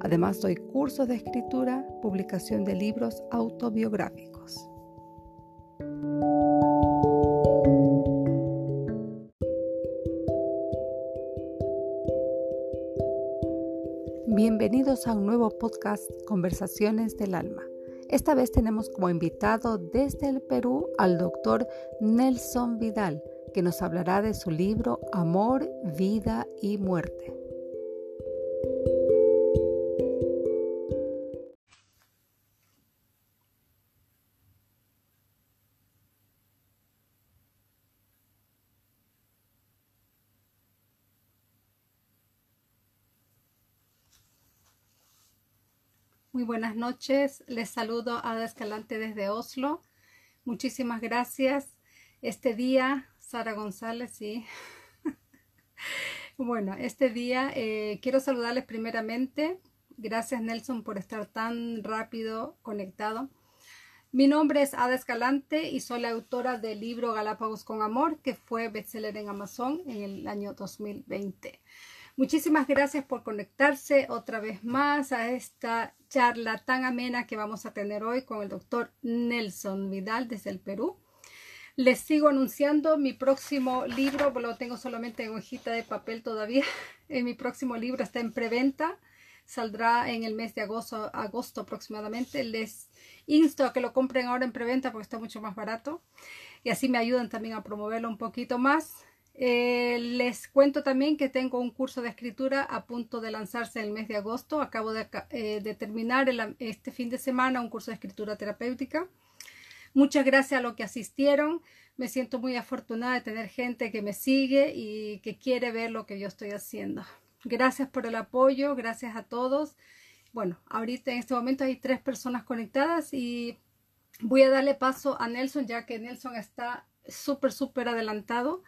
Además doy cursos de escritura, publicación de libros autobiográficos. Bienvenidos a un nuevo podcast Conversaciones del Alma. Esta vez tenemos como invitado desde el Perú al doctor Nelson Vidal, que nos hablará de su libro Amor, Vida y Muerte. Muy buenas noches, les saludo a Ada Escalante desde Oslo. Muchísimas gracias. Este día, Sara González, sí. bueno, este día eh, quiero saludarles primeramente. Gracias Nelson por estar tan rápido conectado. Mi nombre es Ada Escalante y soy la autora del libro Galápagos con Amor, que fue bestseller en Amazon en el año 2020. Muchísimas gracias por conectarse otra vez más a esta charla tan amena que vamos a tener hoy con el doctor Nelson Vidal desde el Perú. Les sigo anunciando mi próximo libro, lo tengo solamente en hojita de papel todavía. En mi próximo libro está en preventa, saldrá en el mes de agosto, agosto aproximadamente. Les insto a que lo compren ahora en preventa porque está mucho más barato y así me ayudan también a promoverlo un poquito más. Eh, les cuento también que tengo un curso de escritura a punto de lanzarse en el mes de agosto. Acabo de, eh, terminar este fin de semana un curso de escritura terapéutica. Muchas gracias a los que asistieron. Me siento muy afortunada de tener gente que me sigue y que quiere ver lo que yo estoy haciendo. Gracias por el apoyo, gracias a todos. Bueno, ahorita en este momento hay tres personas conectadas y voy a darle paso a Nelson ya que Nelson está súper, súper adelantado.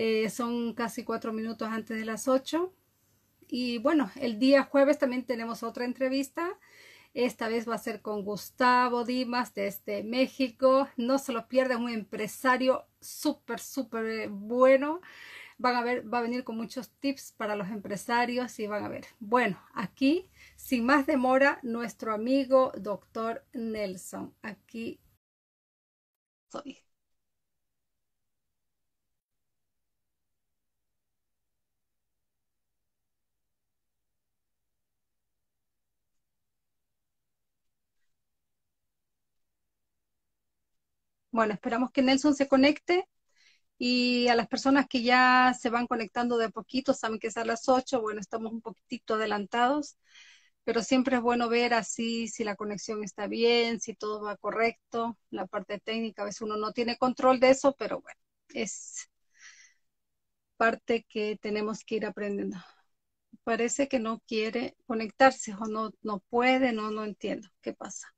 Eh, son casi cuatro minutos antes de las ocho. Y bueno, el día jueves también tenemos otra entrevista. Esta vez va a ser con Gustavo Dimas desde México. No se lo pierdan, un empresario súper, súper eh, bueno. Van a ver, va a venir con muchos tips para los empresarios y van a ver. Bueno, aquí, sin más demora, nuestro amigo doctor Nelson. Aquí soy. Bueno, esperamos que Nelson se conecte y a las personas que ya se van conectando de poquito, saben que es a las 8, bueno, estamos un poquitito adelantados, pero siempre es bueno ver así si la conexión está bien, si todo va correcto, la parte técnica, a veces uno no tiene control de eso, pero bueno, es parte que tenemos que ir aprendiendo. Parece que no quiere conectarse o no, no puede, no, no entiendo qué pasa.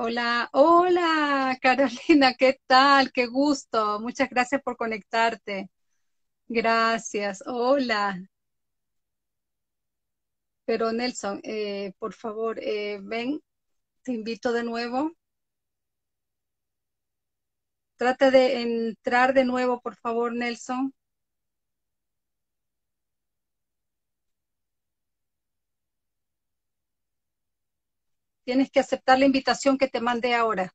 Hola, hola Carolina, ¿qué tal? Qué gusto. Muchas gracias por conectarte. Gracias. Hola. Pero Nelson, eh, por favor, eh, ven, te invito de nuevo. Trata de entrar de nuevo, por favor, Nelson. Tienes que aceptar la invitación que te mandé ahora.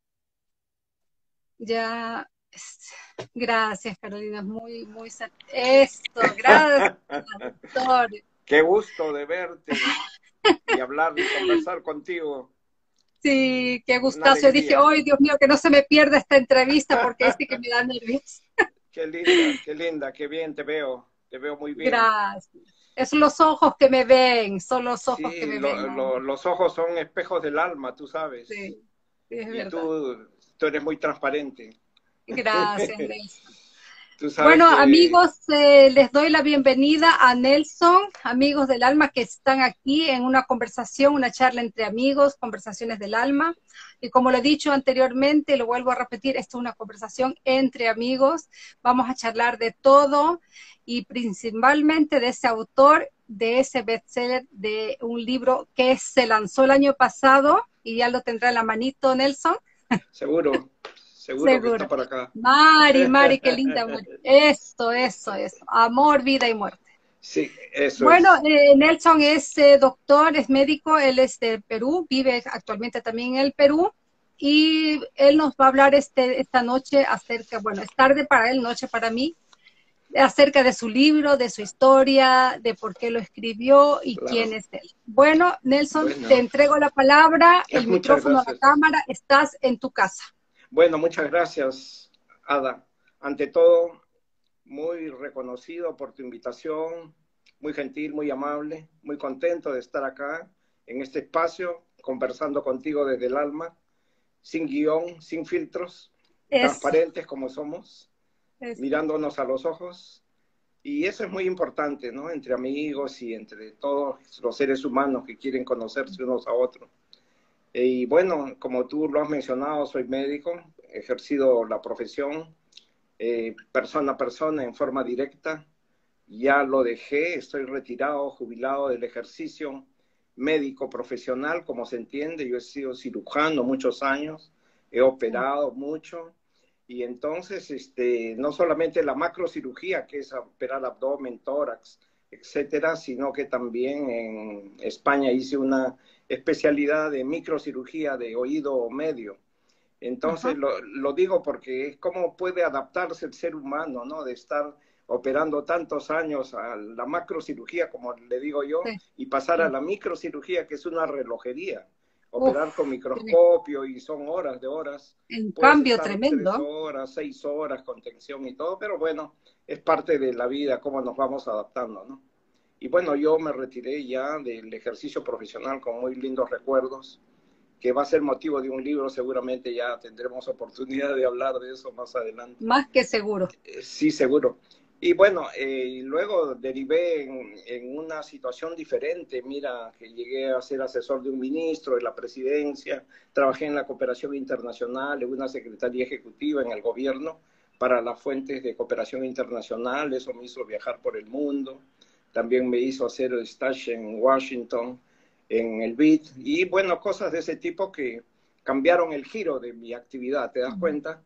Ya, gracias Carolina, muy, muy, esto, gracias, doctor. Qué gusto de verte y hablar y conversar contigo. Sí, qué gustazo. Dije, ¡ay, Dios mío, que no se me pierda esta entrevista porque este que me da nervios! Qué linda, qué linda, qué bien te veo, te veo muy bien. Gracias. Es los ojos que me ven, son los ojos que me ven. los ojos son espejos del alma, tú sabes. Sí, es y Tú, tú, eres muy transparente. Gracias, Nelson. Bueno, amigos, eh, les doy la bienvenida a Nelson, amigos del alma que están aquí en una conversación, una charla entre amigos, conversaciones del alma. Y como lo he dicho anteriormente, lo vuelvo a repetir, esto es una conversación entre amigos. Vamos a charlar de todo y principalmente de ese autor, de ese bestseller, de un libro que se lanzó el año pasado y ya lo tendrá en la manito Nelson. Seguro. Seguro, que está para acá. Mari, Mari, qué linda. Eso, eso, eso. Amor, vida y muerte. Sí, eso Bueno, eh, Nelson es eh, doctor, es médico, él es de Perú, vive actualmente también en el Perú y él nos va a hablar este, esta noche acerca, bueno, es tarde para él, noche para mí, acerca de su libro, de su historia, de por qué lo escribió y quién es él. Bueno, Nelson, te entrego la palabra, el micrófono, la cámara, estás en tu casa. Bueno, muchas gracias, Ada. Ante todo, muy reconocido por tu invitación, muy gentil, muy amable, muy contento de estar acá en este espacio, conversando contigo desde el alma, sin guion, sin filtros, transparentes como somos, mirándonos a los ojos. Y eso es muy importante, ¿no? Entre amigos y entre todos los seres humanos que quieren conocerse unos a otros. Y bueno, como tú lo has mencionado, soy médico, he ejercido la profesión eh, persona a persona en forma directa. Ya lo dejé, estoy retirado, jubilado del ejercicio médico profesional, como se entiende. Yo he sido cirujano muchos años, he operado mucho. Y entonces, este, no solamente la macrocirugía, que es operar abdomen, tórax, etcétera, sino que también en España hice una especialidad de microcirugía de oído medio. Entonces lo, digo porque es cómo puede adaptarse el ser humano, ¿no? De estar operando tantos años a la macrocirugía, como le digo yo, y pasar a la microcirugía, que es una relojería. Operar con microscopio y son horas de horas. En cambio tremendo. Tres horas, seis horas con tensión y todo, pero bueno, es parte de la vida, cómo nos vamos adaptando, ¿no? Y bueno, yo me retiré ya del ejercicio profesional con muy lindos recuerdos, que va a ser motivo de un libro, seguramente ya tendremos oportunidad de hablar de eso más adelante. Más que seguro. Eh, sí, seguro. Y bueno, eh, luego derivé en, en, una situación diferente. Mira, que llegué a ser asesor de un ministro de la presidencia, trabajé en la cooperación internacional, en una secretaría ejecutiva en el gobierno para las fuentes de cooperación internacional. Eso me hizo viajar por el mundo también me hizo hacer el stage en Washington, en el BIT, y bueno, cosas de ese tipo que cambiaron el giro de mi actividad, ¿te das cuenta?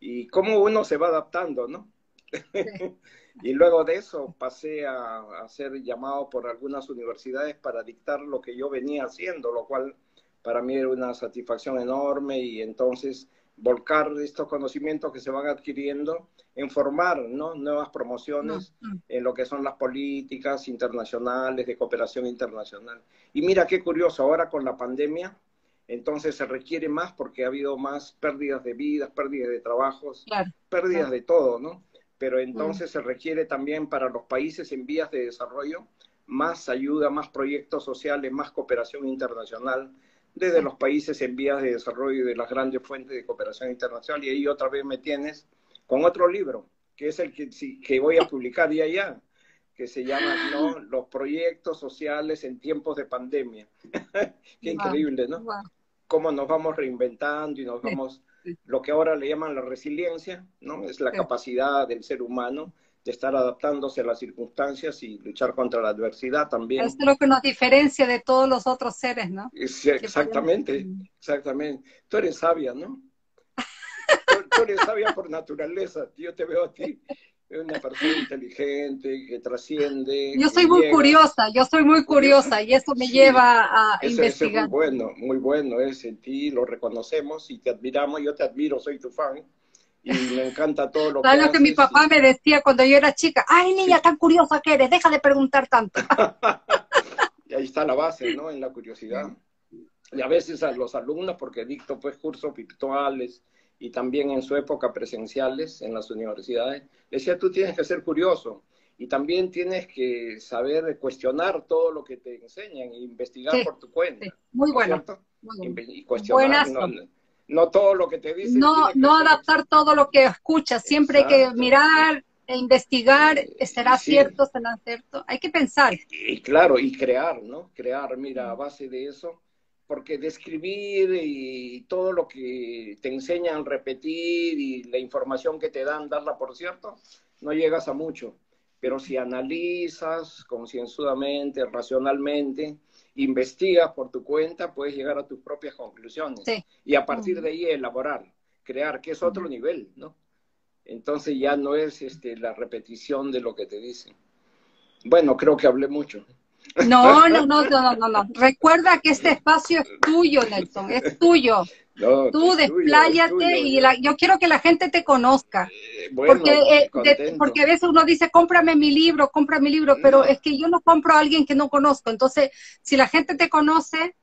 Y cómo uno se va adaptando, ¿no? y luego de eso pasé a, a, ser llamado por algunas universidades para dictar lo que yo venía haciendo, lo cual para mí era una satisfacción enorme y entonces volcar estos conocimientos que se van adquiriendo en formar ¿no? nuevas promociones en lo que son las políticas internacionales de cooperación internacional. Y mira qué curioso, ahora con la pandemia, entonces se requiere más porque ha habido más pérdidas de vidas, pérdidas de trabajos, pérdidas de todo, ¿no? Pero entonces se requiere también para los países en vías de desarrollo más ayuda, más proyectos sociales, más cooperación internacional, desde los países en vías de desarrollo y de las grandes fuentes de cooperación internacional. Y ahí otra vez me tienes con otro libro, que es el que, que voy a publicar ya ya, que se llama ¿no? Los proyectos sociales en tiempos de pandemia. Qué increíble, ¿no? Cómo nos vamos reinventando y nos vamos, lo que ahora le llaman la resiliencia, ¿no? Es la capacidad del ser humano de estar adaptándose a las circunstancias y luchar contra la adversidad también. Es lo que nos diferencia de todos los otros seres, ¿no? exactamente, exactamente. Tú eres sabia, ¿no? tú, eres sabia por naturaleza. Yo te veo a ti una persona inteligente, que trasciende. Yo soy muy curiosa, yo soy muy curiosa y eso me lleva a investigar. muy bueno, muy bueno es en ti, lo reconocemos y te admiramos, yo te admiro, soy tu fan y me encanta todo lo que ¿Sabes lo que mi papá me decía cuando yo era chica? ¡Ay, niña, tan curiosa que eres! Deja de preguntar tanto. y ahí está la base, ¿no? En la curiosidad. Y a veces a los alumnos, porque dicto pues cursos virtuales y también en su época presenciales en las universidades, decía, tú tienes que ser curioso y también tienes que saber cuestionar todo lo que te enseñan e investigar por tu cuenta. Muy bueno. Y cuestionar, no todo lo que te dicen. No, no adaptar todo lo que escuchas, siempre hay que mirar e investigar, ¿será cierto, será cierto? Hay que pensar. Y, claro, y crear, ¿no? Crear, mira, a base de eso, porque describir y todo lo que te enseñan repetir y la información que te dan, darla por cierto, no llegas a mucho. Pero si analizas concienzudamente, racionalmente, investigas por tu cuenta, puedes llegar a tus propias conclusiones. Y a partir de ahí elaborar, crear, que es otro nivel, ¿no? Entonces ya no es este, la repetición de lo que te dicen. Bueno, creo que hablé mucho. No, no, no, no, no, no. Recuerda que este espacio es tuyo, Nelson, es tuyo. Tú despláyate y yo quiero que la gente te conozca. Eh, porque, eh, porque a veces uno dice, cómprame mi libro, cómprame mi libro, pero es que yo no compro a alguien que no conozco. Entonces, si la gente te conoce,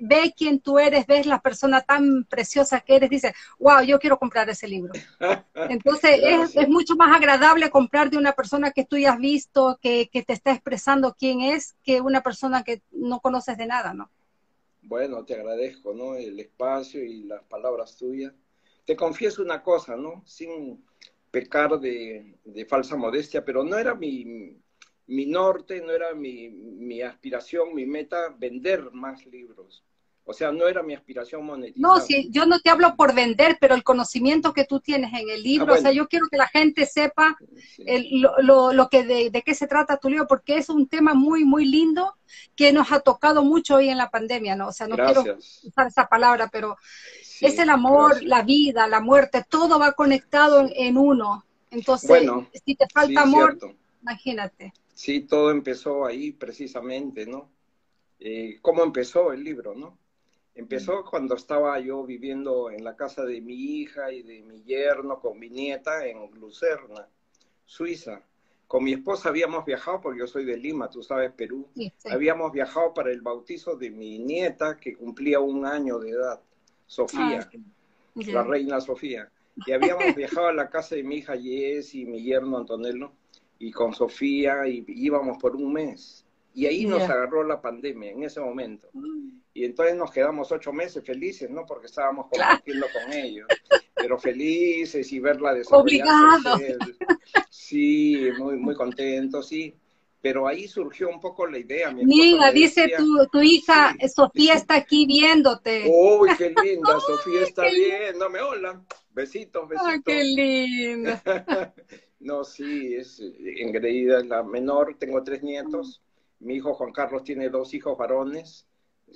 ve quién tú eres, ves la persona tan preciosa que eres, dice, wow, yo quiero comprar ese libro. Entonces es, es, mucho más agradable comprar de una persona que tú ya has visto, que, que, te está expresando quién es, que una persona que no conoces de nada, ¿no? Bueno, te agradezco, ¿no? El espacio y las palabras tuyas. Te confieso una cosa, ¿no? Sin pecar de, falsa modestia, pero no era mi, mi norte, no era mi, mi, aspiración, mi meta, vender más libros. O sea, no era mi aspiración monetizar. No, sí, yo no te hablo por vender, pero el conocimiento que tú tienes en el libro, ah, o sea, yo quiero que la gente sepa lo, lo, que de, de, qué se trata tu libro, porque es un tema muy, muy lindo que nos ha tocado mucho hoy en la pandemia, ¿no? O sea, no quiero usar esa palabra, pero es el amor, la vida, la muerte, todo va conectado en, en uno. Entonces, si te falta amor, imagínate. Sí, todo empezó ahí precisamente, ¿no? Eh, ¿Cómo empezó el libro, no? Empezó cuando estaba yo viviendo en la casa de mi hija y de mi yerno con mi nieta en Lucerna, Suiza. Con mi esposa habíamos viajado, porque yo soy de Lima, tú sabes, Perú. Habíamos viajado para el bautizo de mi nieta que cumplía un año de edad, Sofía, ah, la reina Sofía. Y habíamos viajado a la casa de mi hija Jess y mi yerno Antonello y con Sofía y íbamos por un mes. Y ahí nos agarró la pandemia en ese momento. Mm. Y entonces nos quedamos ocho meses felices, ¿no? Porque estábamos compartiendo con ellos. Pero felices y verla desarrollarse. Sí, muy, muy contentos, sí. Pero ahí surgió un poco la idea. Mira, dice tu, tu hija, Sofía está aquí viéndote. Uy, qué linda, Sofía está viéndome. Hola, besitos, besitos. Ay, qué linda. No, sí, es engreída, la menor, tengo tres nietos. Mi hijo Juan Carlos tiene dos hijos varones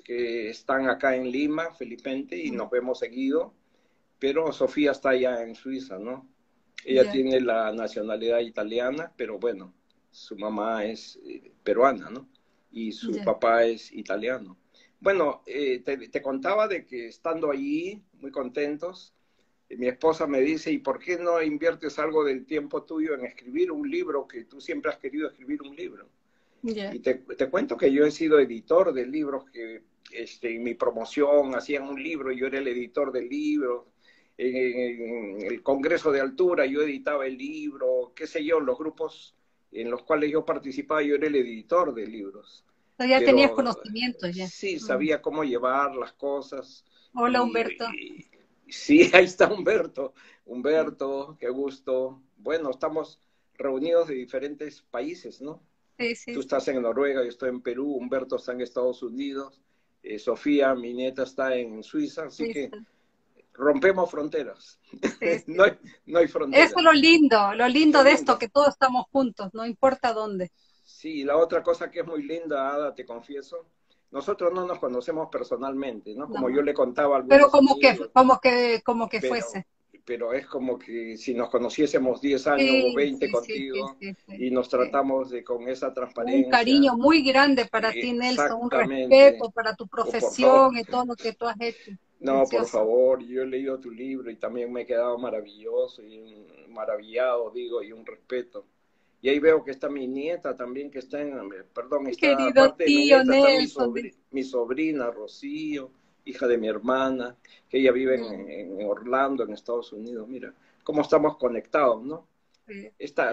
que están acá en Lima, Felipente, y nos vemos seguido. Pero Sofía está allá en Suiza, ¿no? Ella tiene la nacionalidad italiana, pero bueno, su mamá es eh, peruana, ¿no? Y su papá es italiano. Bueno, eh, te, te, contaba de que estando allí, muy contentos, mi esposa me dice, ¿y por qué no inviertes algo del tiempo tuyo en escribir un libro que tú siempre has querido escribir un libro? Y te, te, cuento que yo he sido editor de libros que este, en mi promoción hacían un libro, y yo era el editor del libro. En, en, el Congreso de Altura yo editaba el libro, qué sé yo, los grupos en los cuales yo participaba, yo era el editor de libros. ya tenías conocimiento ya. Sí, sabía cómo llevar las cosas. Hola, Humberto. Sí, ahí está Humberto. Humberto, qué gusto. Bueno, estamos reunidos de diferentes países, ¿no? Sí, sí. Tú estás en Noruega, yo estoy en Perú, Humberto está en Estados Unidos, eh, Sofía, mi nieta, está en Suiza, así que rompemos fronteras. no, hay, no hay fronteras. Eso es lo lindo, lo lindo de esto, que todos estamos juntos, no importa dónde. Sí, la otra cosa que es muy linda, Ada, te confieso, nosotros no nos conocemos personalmente, ¿no? Como yo le contaba al Pero como que, como que, como que fuese. Pero es como que si nos conociésemos 10 años o 20 contigo y nos tratamos de con esa transparencia. Un cariño muy grande para ti, Nelson, un respeto para tu profesión y todo lo que tú has hecho. No, por favor, yo he leído tu libro y también me he quedado maravilloso y maravillado, digo, y un respeto. Y ahí veo que está mi nieta también, que está en, perdón, está Querido tío Nelson. Mi, sobrina, Rocío, hija de mi hermana, que ella vive en, Orlando, en Estados Unidos. Mira, cómo estamos conectados, ¿no?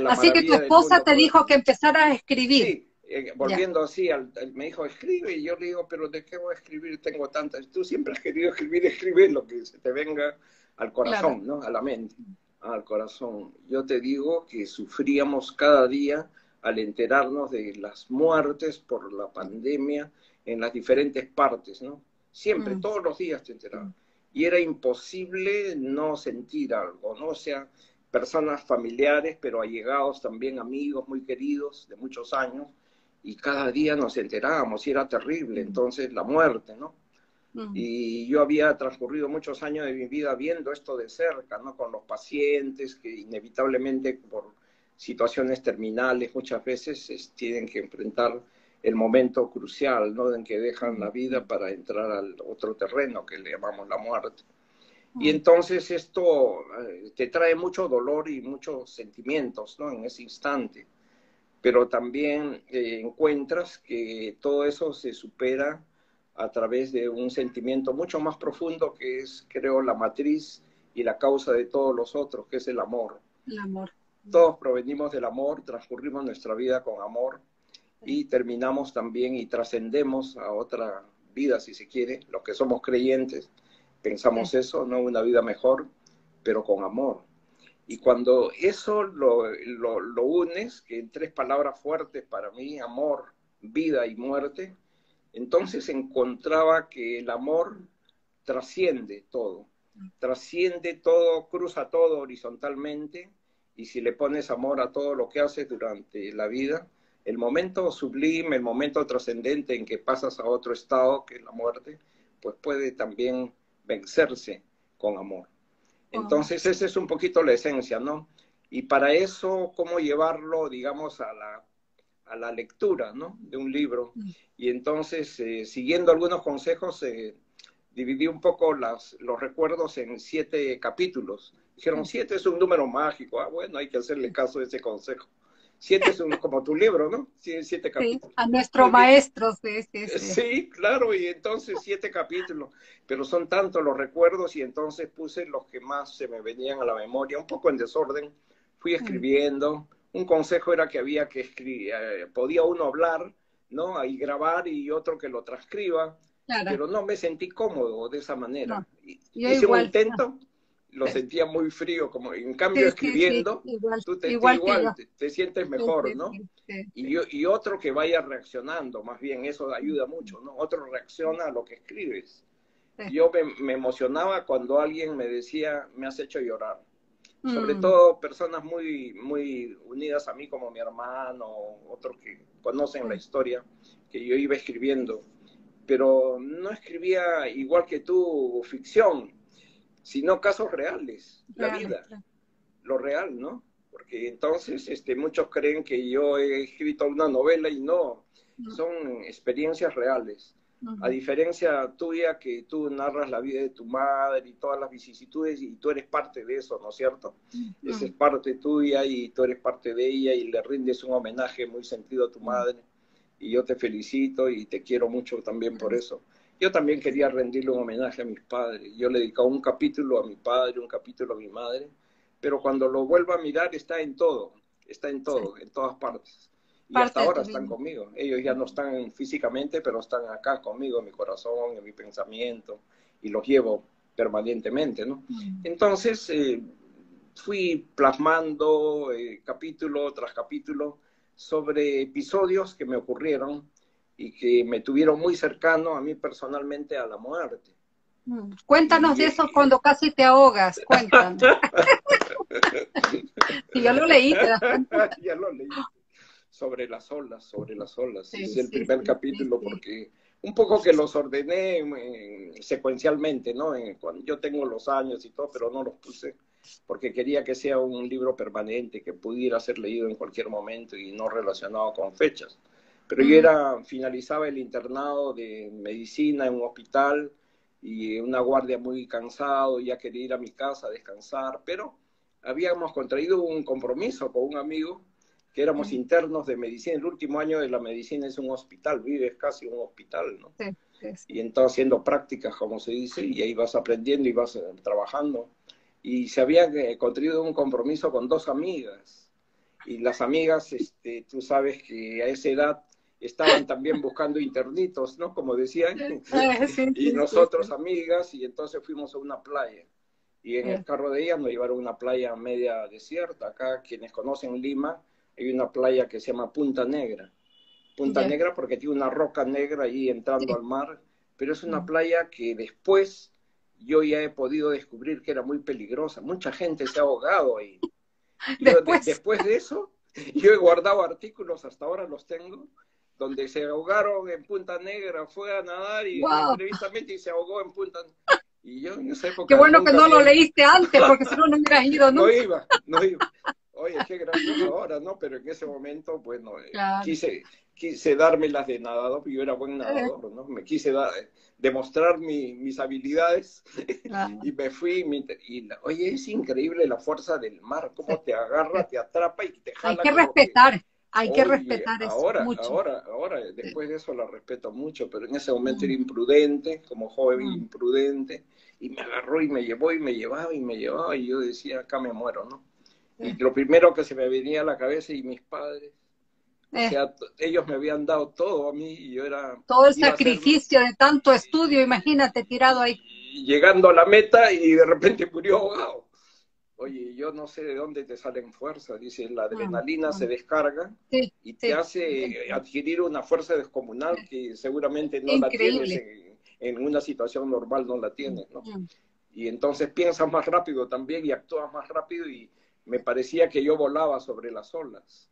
Así que tu esposa te dijo que empezara a escribir. Sí, eh, volviendo así, al, me dijo, escribe, y yo le digo, pero ¿de qué voy a escribir? Tengo tantas. Tú siempre has querido escribir, escribe lo que se te venga al corazón, ¿no? A la mente, al corazón. Yo te digo que sufríamos cada día al enterarnos de las muertes por la pandemia en las diferentes partes, ¿no? Siempre, mm. todos los días te enterabas. Y era imposible no sentir algo, ¿no? O sea, personas familiares, pero allegados también, amigos muy queridos de muchos años, y cada día nos enterábamos y era terrible, entonces la muerte, ¿no? Y yo había transcurrido muchos años de mi vida viendo esto de cerca, ¿no? Con los pacientes que inevitablemente por situaciones terminales muchas veces tienen que enfrentar el momento crucial, ¿no? En que dejan la vida para entrar al otro terreno que le llamamos la muerte. Y entonces esto eh, te trae mucho dolor y muchos sentimientos, ¿no? En ese instante pero también eh, encuentras que todo eso se supera a través de un sentimiento mucho más profundo que es, creo, la matriz y la causa de todos los otros, que es el amor. El amor. Todos provenimos del amor, transcurrimos nuestra vida con amor y terminamos también y trascendemos a otra vida, si se quiere, los que somos creyentes, pensamos eso, ¿no? Una vida mejor, pero con amor. Y cuando eso lo, lo, unes, que en tres palabras fuertes para mí, amor, vida y muerte, entonces encontraba que el amor trasciende todo, trasciende todo, cruza todo horizontalmente, y si le pones amor a todo lo que haces durante la vida, el momento sublime, el momento trascendente en que pasas a otro estado, que es la muerte, pues puede también vencerse con amor. Entonces, esa es un poquito la esencia, ¿no? Y para eso, ¿cómo llevarlo, digamos, a la, a la lectura, ¿no? De un libro. Mm. Y entonces, eh, siguiendo algunos consejos, eh, dividí un poco las, los recuerdos en siete capítulos. Dijeron, mm. siete es un número mágico. Ah, bueno, hay que hacerle caso a ese consejo. Siete como tu libro, ¿no? Siete capítulos. a nuestro maestro. Sí, sí, sí, claro, y entonces siete capítulos, pero son tantos los recuerdos y entonces puse los que más se me venían a la memoria, un poco en desorden, fui escribiendo. Un consejo era que había que escribir, eh, podía uno hablar, ¿no? Ahí grabar y otro que lo transcriba, pero no me sentí cómodo de esa manera. Hice un intento lo sentía muy frío, como en cambio escribiendo, tú te, igual, te, sientes mejor, ¿no? Y, y, otro que vaya reaccionando, más bien, eso ayuda mucho, ¿no? Otro reacciona a lo que escribes. Yo me, emocionaba cuando alguien me decía, me has hecho llorar. Sobre mm. todo personas muy, muy unidas a mí, como mi hermano, otros que conocen la historia, que yo iba escribiendo. Pero no escribía igual que tú ficción, sino casos reales, la vida, lo real, ¿no? Porque entonces este, muchos creen que yo he escrito una novela y no, son experiencias reales. A diferencia tuya, que tú narras la vida de tu madre y todas las vicisitudes y tú eres parte de eso, ¿no es cierto? Esa es parte tuya y tú eres parte de ella y le rindes un homenaje muy sentido a tu madre. Y yo te felicito y te quiero mucho también por eso. Yo también quería rendirle un homenaje a mis padres. Yo le dedicaba un capítulo a mi padre, un capítulo a mi madre, pero cuando lo vuelvo a mirar está en todo, está en todo, en todas partes. Y hasta ahora están conmigo. Ellos ya no están físicamente, pero están acá conmigo, en mi corazón, en mi pensamiento, y los llevo permanentemente, ¿no? Mm. Entonces, eh, fui plasmando eh, capítulo tras capítulo sobre episodios que me ocurrieron y que me tuvieron muy cercano a mí personalmente a la muerte. Mm. Cuéntanos de eso cuando casi te ahogas, cuéntanos. y yo lo leí. ya lo leí. Sobre las olas, sobre las olas. es el primer capítulo porque un poco que los ordené eh, secuencialmente, ¿no? cuando yo tengo los años y todo, pero no los puse porque quería que sea un libro permanente, que pudiera ser leído en cualquier momento y no relacionado con fechas. Pero yo era, finalizaba el internado de medicina en un hospital y una guardia muy cansado, ya quería ir a mi casa a descansar, pero habíamos contraído un compromiso con un amigo que éramos internos de medicina. El último año de la medicina es un hospital, vives casi un hospital, ¿no? Y entonces haciendo prácticas, como se dice, y ahí vas aprendiendo y vas eh, trabajando. Y se había eh, contraído un compromiso con dos amigas. Y las amigas, este, tú sabes que a esa edad estaban también buscando internitos, ¿no? Como decían, y nosotros amigas, y entonces fuimos a una playa. Y en el carro de ella nos llevaron a una playa media desierta. Acá, quienes conocen Lima, hay una playa que se llama Punta Negra. Punta Negra porque tiene una roca negra ahí entrando al mar, pero es una playa que después yo ya he podido descubrir que era muy peligrosa. Mucha gente se ha ahogado ahí. Después, después de eso, yo he guardado artículos, hasta ahora los tengo, donde se ahogaron en Punta Negra, fue a nadar y y se ahogó en Punta Negra. Y yo en esa época. Qué bueno que no lo leíste antes, porque si no, no hubieras ido No iba, no iba. Oye, qué gracioso ahora, ¿no? Pero en ese momento, bueno, eh, quise, quise dármelas de nadador, yo era buen nadador, ¿no? Me quise dar, demostrar mi, mis habilidades y me fui. y, oye, es increíble la fuerza del mar, cómo te agarra, te atrapa y te jala. Hay que respetar. Hay que respetar eso ahora, mucho. Ahora, ahora, después de eso la respeto mucho, pero en ese momento era mm. imprudente, como joven mm. imprudente, y me agarró y me llevó y me llevaba y me llevaba y yo decía, acá me muero, ¿no? Y lo primero que se me venía a la cabeza y mis padres, o eh. sea, ellos me habían dado todo a mí y yo era... Todo el sacrificio de tanto estudio, imagínate, tirado ahí. llegando a la meta y de repente murió ahogado. Oye, yo no sé de dónde te salen fuerzas, dice, la adrenalina se descarga y te hace adquirir una fuerza descomunal que seguramente no la tienes en, una situación normal, no la tienes, ¿no? Y entonces piensas más rápido también y actúas más rápido y me parecía que yo volaba sobre las olas,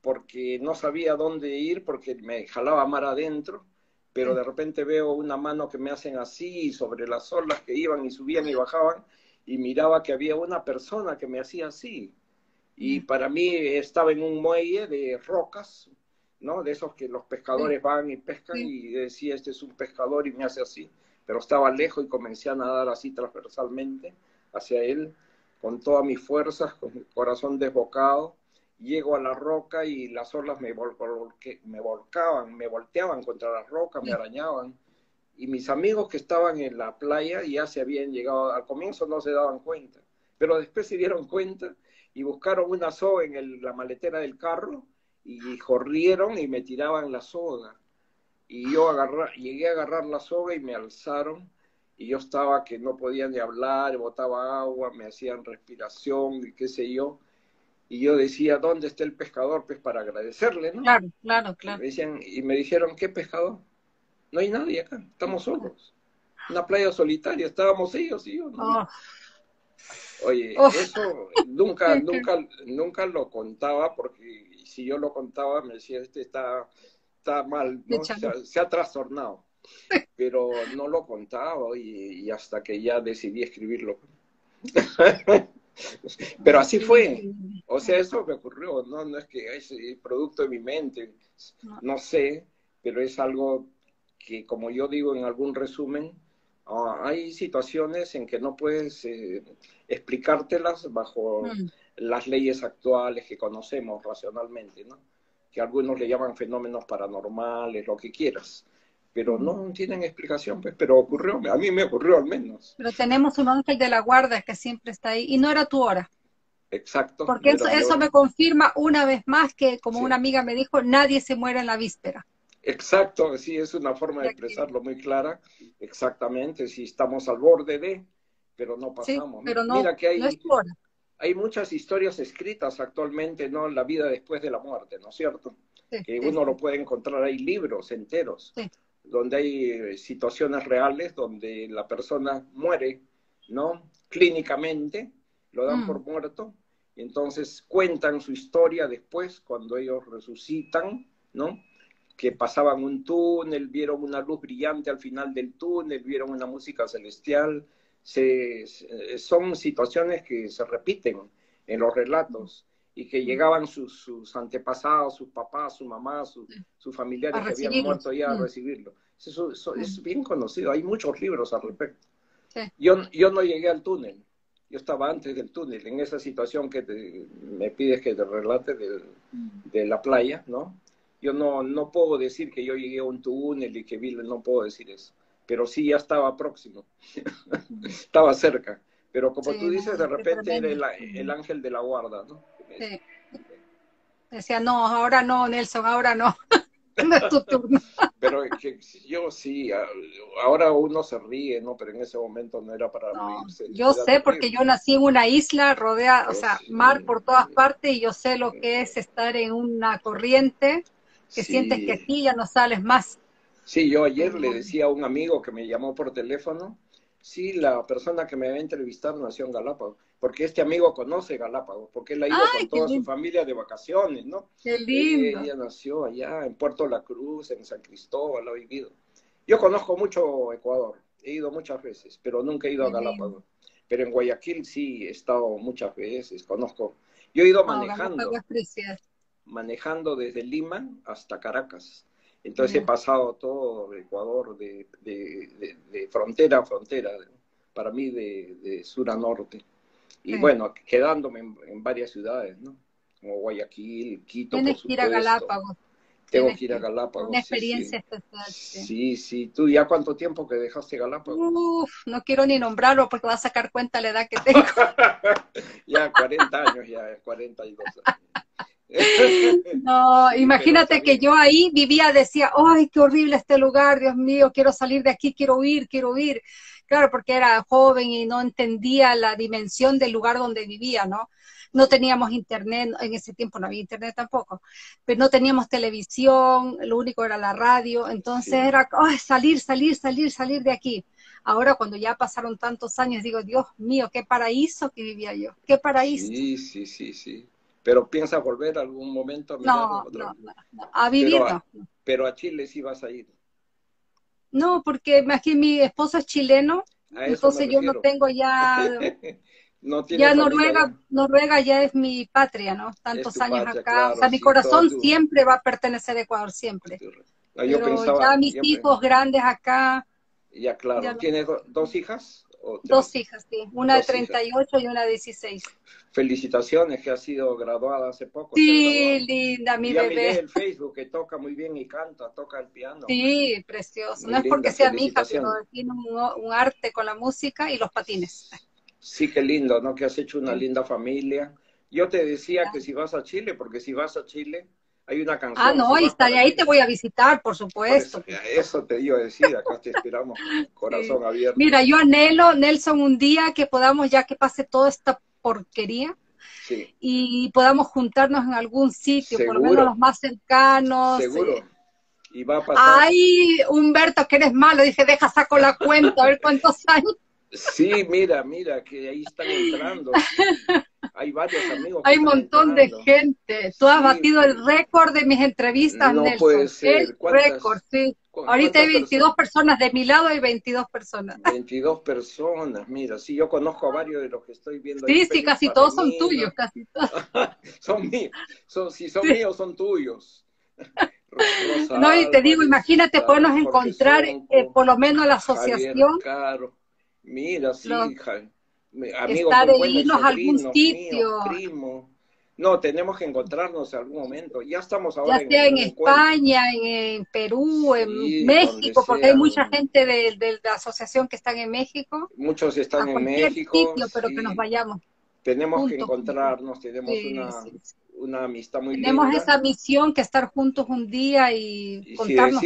porque no sabía dónde ir, porque me jalaba mar adentro, pero de repente veo una mano que me hacen así sobre las olas que iban y subían y bajaban y miraba que había una persona que me hacía así. Y para mí estaba en un muelle de rocas, ¿no? De esos que los pescadores van y pescan y decía, este es un pescador y me hace así. Pero estaba lejos y comencé a nadar así transversalmente hacia él, con todas mis fuerzas, con el corazón desbocado. Llego a la roca y las olas me, me volcaban, me volteaban contra las rocas, me arañaban y mis amigos que estaban en la playa ya se habían llegado, al comienzo no se daban cuenta, pero después se dieron cuenta y buscaron una soga en la maletera del carro y corrieron y me tiraban la soga. Y yo llegué a agarrar la soga y me alzaron y yo estaba que no podía ni hablar, botaba agua, me hacían respiración y qué sé yo. Y yo decía, ¿dónde está el pescador? Pues para agradecerle, ¿no? Claro, claro, claro. y me dijeron, ¿qué pescador? No hay nadie acá, estamos solos. Una playa solitaria, estábamos ellos y yo. Ah. Oye, eso nunca, nunca, nunca lo contaba porque si yo lo contaba me decía, este está, está mal, se, ha, trastornado. Pero no lo contaba y, hasta que ya decidí escribirlo. Pero así fue. O sea, eso me ocurrió, ¿no? No es que es producto de mi mente, no sé, pero es algo que, como yo digo en algún resumen, ah, hay situaciones en que no puedes eh, explicártelas bajo mm. las leyes actuales que conocemos racionalmente, ¿no? Que algunos le llaman fenómenos paranormales, lo que quieras. Pero no mm. tienen explicación, pues, pero ocurrió, a mí me ocurrió al menos. Pero tenemos un ángel de la guarda que siempre está ahí, y no era tu hora. Exacto. Porque eso, eso, me confirma una vez más que, como una amiga me dijo, nadie se muere en la víspera. Exacto, sí, es una forma de expresarlo muy clara. Exactamente, si estamos al borde de, pero no pasamos. pero no, Mira que hay, hay muchas historias escritas actualmente, ¿no? La vida después de la muerte, ¿no es cierto? que uno lo puede encontrar, hay libros enteros, donde hay eh, situaciones reales donde la persona muere, ¿no? Clínicamente, lo dan mm. por muerto, y entonces cuentan su historia después, cuando ellos resucitan, ¿no? Que pasaban un túnel, vieron una luz brillante al final del túnel, vieron una música celestial. Se, son situaciones que se repiten en los relatos y que llegaban sus, antepasados, sus papás, su mamá, sus familiares que habían muerto ya a mm. recibirlo. Eso, es mm. bien conocido, hay muchos libros al respecto. Yo, yo no llegué al túnel, yo estaba antes del túnel, en esa situación que me pides que te relate mm. de la playa, ¿no? Yo no, no puedo decir que yo llegué a un túnel y que vi, no puedo decir eso, pero sí ya estaba próximo, estaba cerca. Pero como tú dices, de repente era el, ángel de la guarda, ¿no? Decía, no, ahora no, Nelson, ahora no. no es tu turno. Pero que yo sí, ahora uno se ríe, ¿no? Pero en ese momento no era para reírse. Yo sé, porque yo nací en una isla rodeada, o sea, mar por todas partes, y yo sé lo que es estar en una corriente que sientes que aquí ya no sales más. Sí, yo ayer le decía a un amigo que me llamó por teléfono, sí, la persona que me va a entrevistar nació en Galápagos, porque este amigo conoce Galápagos, porque él ha ido con toda su familia de vacaciones, ¿no? Qué lindo. Ella nació allá en Puerto La Cruz, en San Cristóbal, ha vivido. Yo conozco mucho Ecuador, he ido muchas veces, pero nunca he ido a Galápagos. Pero en Guayaquil sí he estado muchas veces, conozco. Yo he ido manejando manejando desde Lima hasta Caracas. Entonces he pasado todo Ecuador de, frontera a frontera, para mí de, sur a norte. Y bueno, quedándome en, varias ciudades, ¿no? Como Guayaquil, Quito. Tienes que ir a Galápagos. Tengo que ir a Galápagos. Una experiencia sí, Sí. sí, ¿Tú ya cuánto tiempo que dejaste Galápagos? Uf, no quiero ni nombrarlo porque va a sacar cuenta la edad que tengo. ya, 40 años, ya, 42 años. No, imagínate que yo ahí vivía, decía, ¡ay, qué horrible este lugar! Dios mío, quiero salir de aquí, quiero huir, quiero huir. Claro, porque era joven y no entendía la dimensión del lugar donde vivía, ¿no? No teníamos internet, en ese tiempo no había internet tampoco, pero no teníamos televisión, lo único era la radio, entonces era, ¡ay, salir, salir, salir, salir de aquí! Ahora cuando ya pasaron tantos años, digo, Dios mío, qué paraíso que vivía yo, qué paraíso. Sí, sí, sí, sí pero piensa volver algún momento a no, no, no, a vivir pero a, pero a Chile sí vas a ir. No, porque aquí mi esposo es chileno, entonces yo no tengo ya... no ya Noruega, Noruega ya es mi patria, ¿no? Tantos años acá, o sea, mi corazón siempre va a pertenecer a Ecuador, siempre. Ah, pero ya mis hijos grandes acá... Ya, claro. ¿Tienes dos hijas? Dos hijas, sí. Una de 38 y una de 16. Felicitaciones, que ha sido graduada hace poco. Sí, linda, mi bebé. Miré el Facebook que toca muy bien y canta, toca el piano. Sí, precioso. no es porque sea mi hija, pero tiene un, arte con la música y los patines. Sí, qué lindo, ¿no? Que has hecho una linda familia. Yo te decía que si vas a Chile, porque si vas a Chile, hay una canción. Ah, no, ahí estaré, ahí te voy a visitar, por supuesto. Eso, te iba a decir, acá te esperamos, corazón abierto. Mira, yo anhelo, Nelson, un día que podamos, ya que pase toda esta porquería, y podamos juntarnos en algún sitio, por lo menos los más cercanos. Seguro. Y va a pasar. Ay, Humberto, que eres malo, dije, deja, saco la cuenta, a ver cuántos años. Sí, mira, mira, que ahí están entrando. Hay varios amigos. Hay un montón de gente. Tú has batido el récord de mis entrevistas, no Puede ser. El récord, sí. Ahorita hay 22 personas? de mi lado hay 22 personas. 22 personas, mira, sí, yo conozco a varios de los que estoy viendo. Sí, sí, casi todos son tuyos, casi todos. son míos, son, si son míos, son tuyos. no, y te digo, imagínate podernos encontrar, eh, por lo menos la asociación. Claro. Mira, sí, hija. Amigo, estar de irnos a algún sitio. No, tenemos que encontrarnos en algún momento. Ya estamos ahora. Ya sea en, España, en, Perú, en México, porque hay mucha gente de, la asociación que están en México. Muchos están en México. Sitio, pero que nos vayamos. Tenemos que encontrarnos, tenemos una, amistad muy Tenemos esa misión que estar juntos un día y, contarnos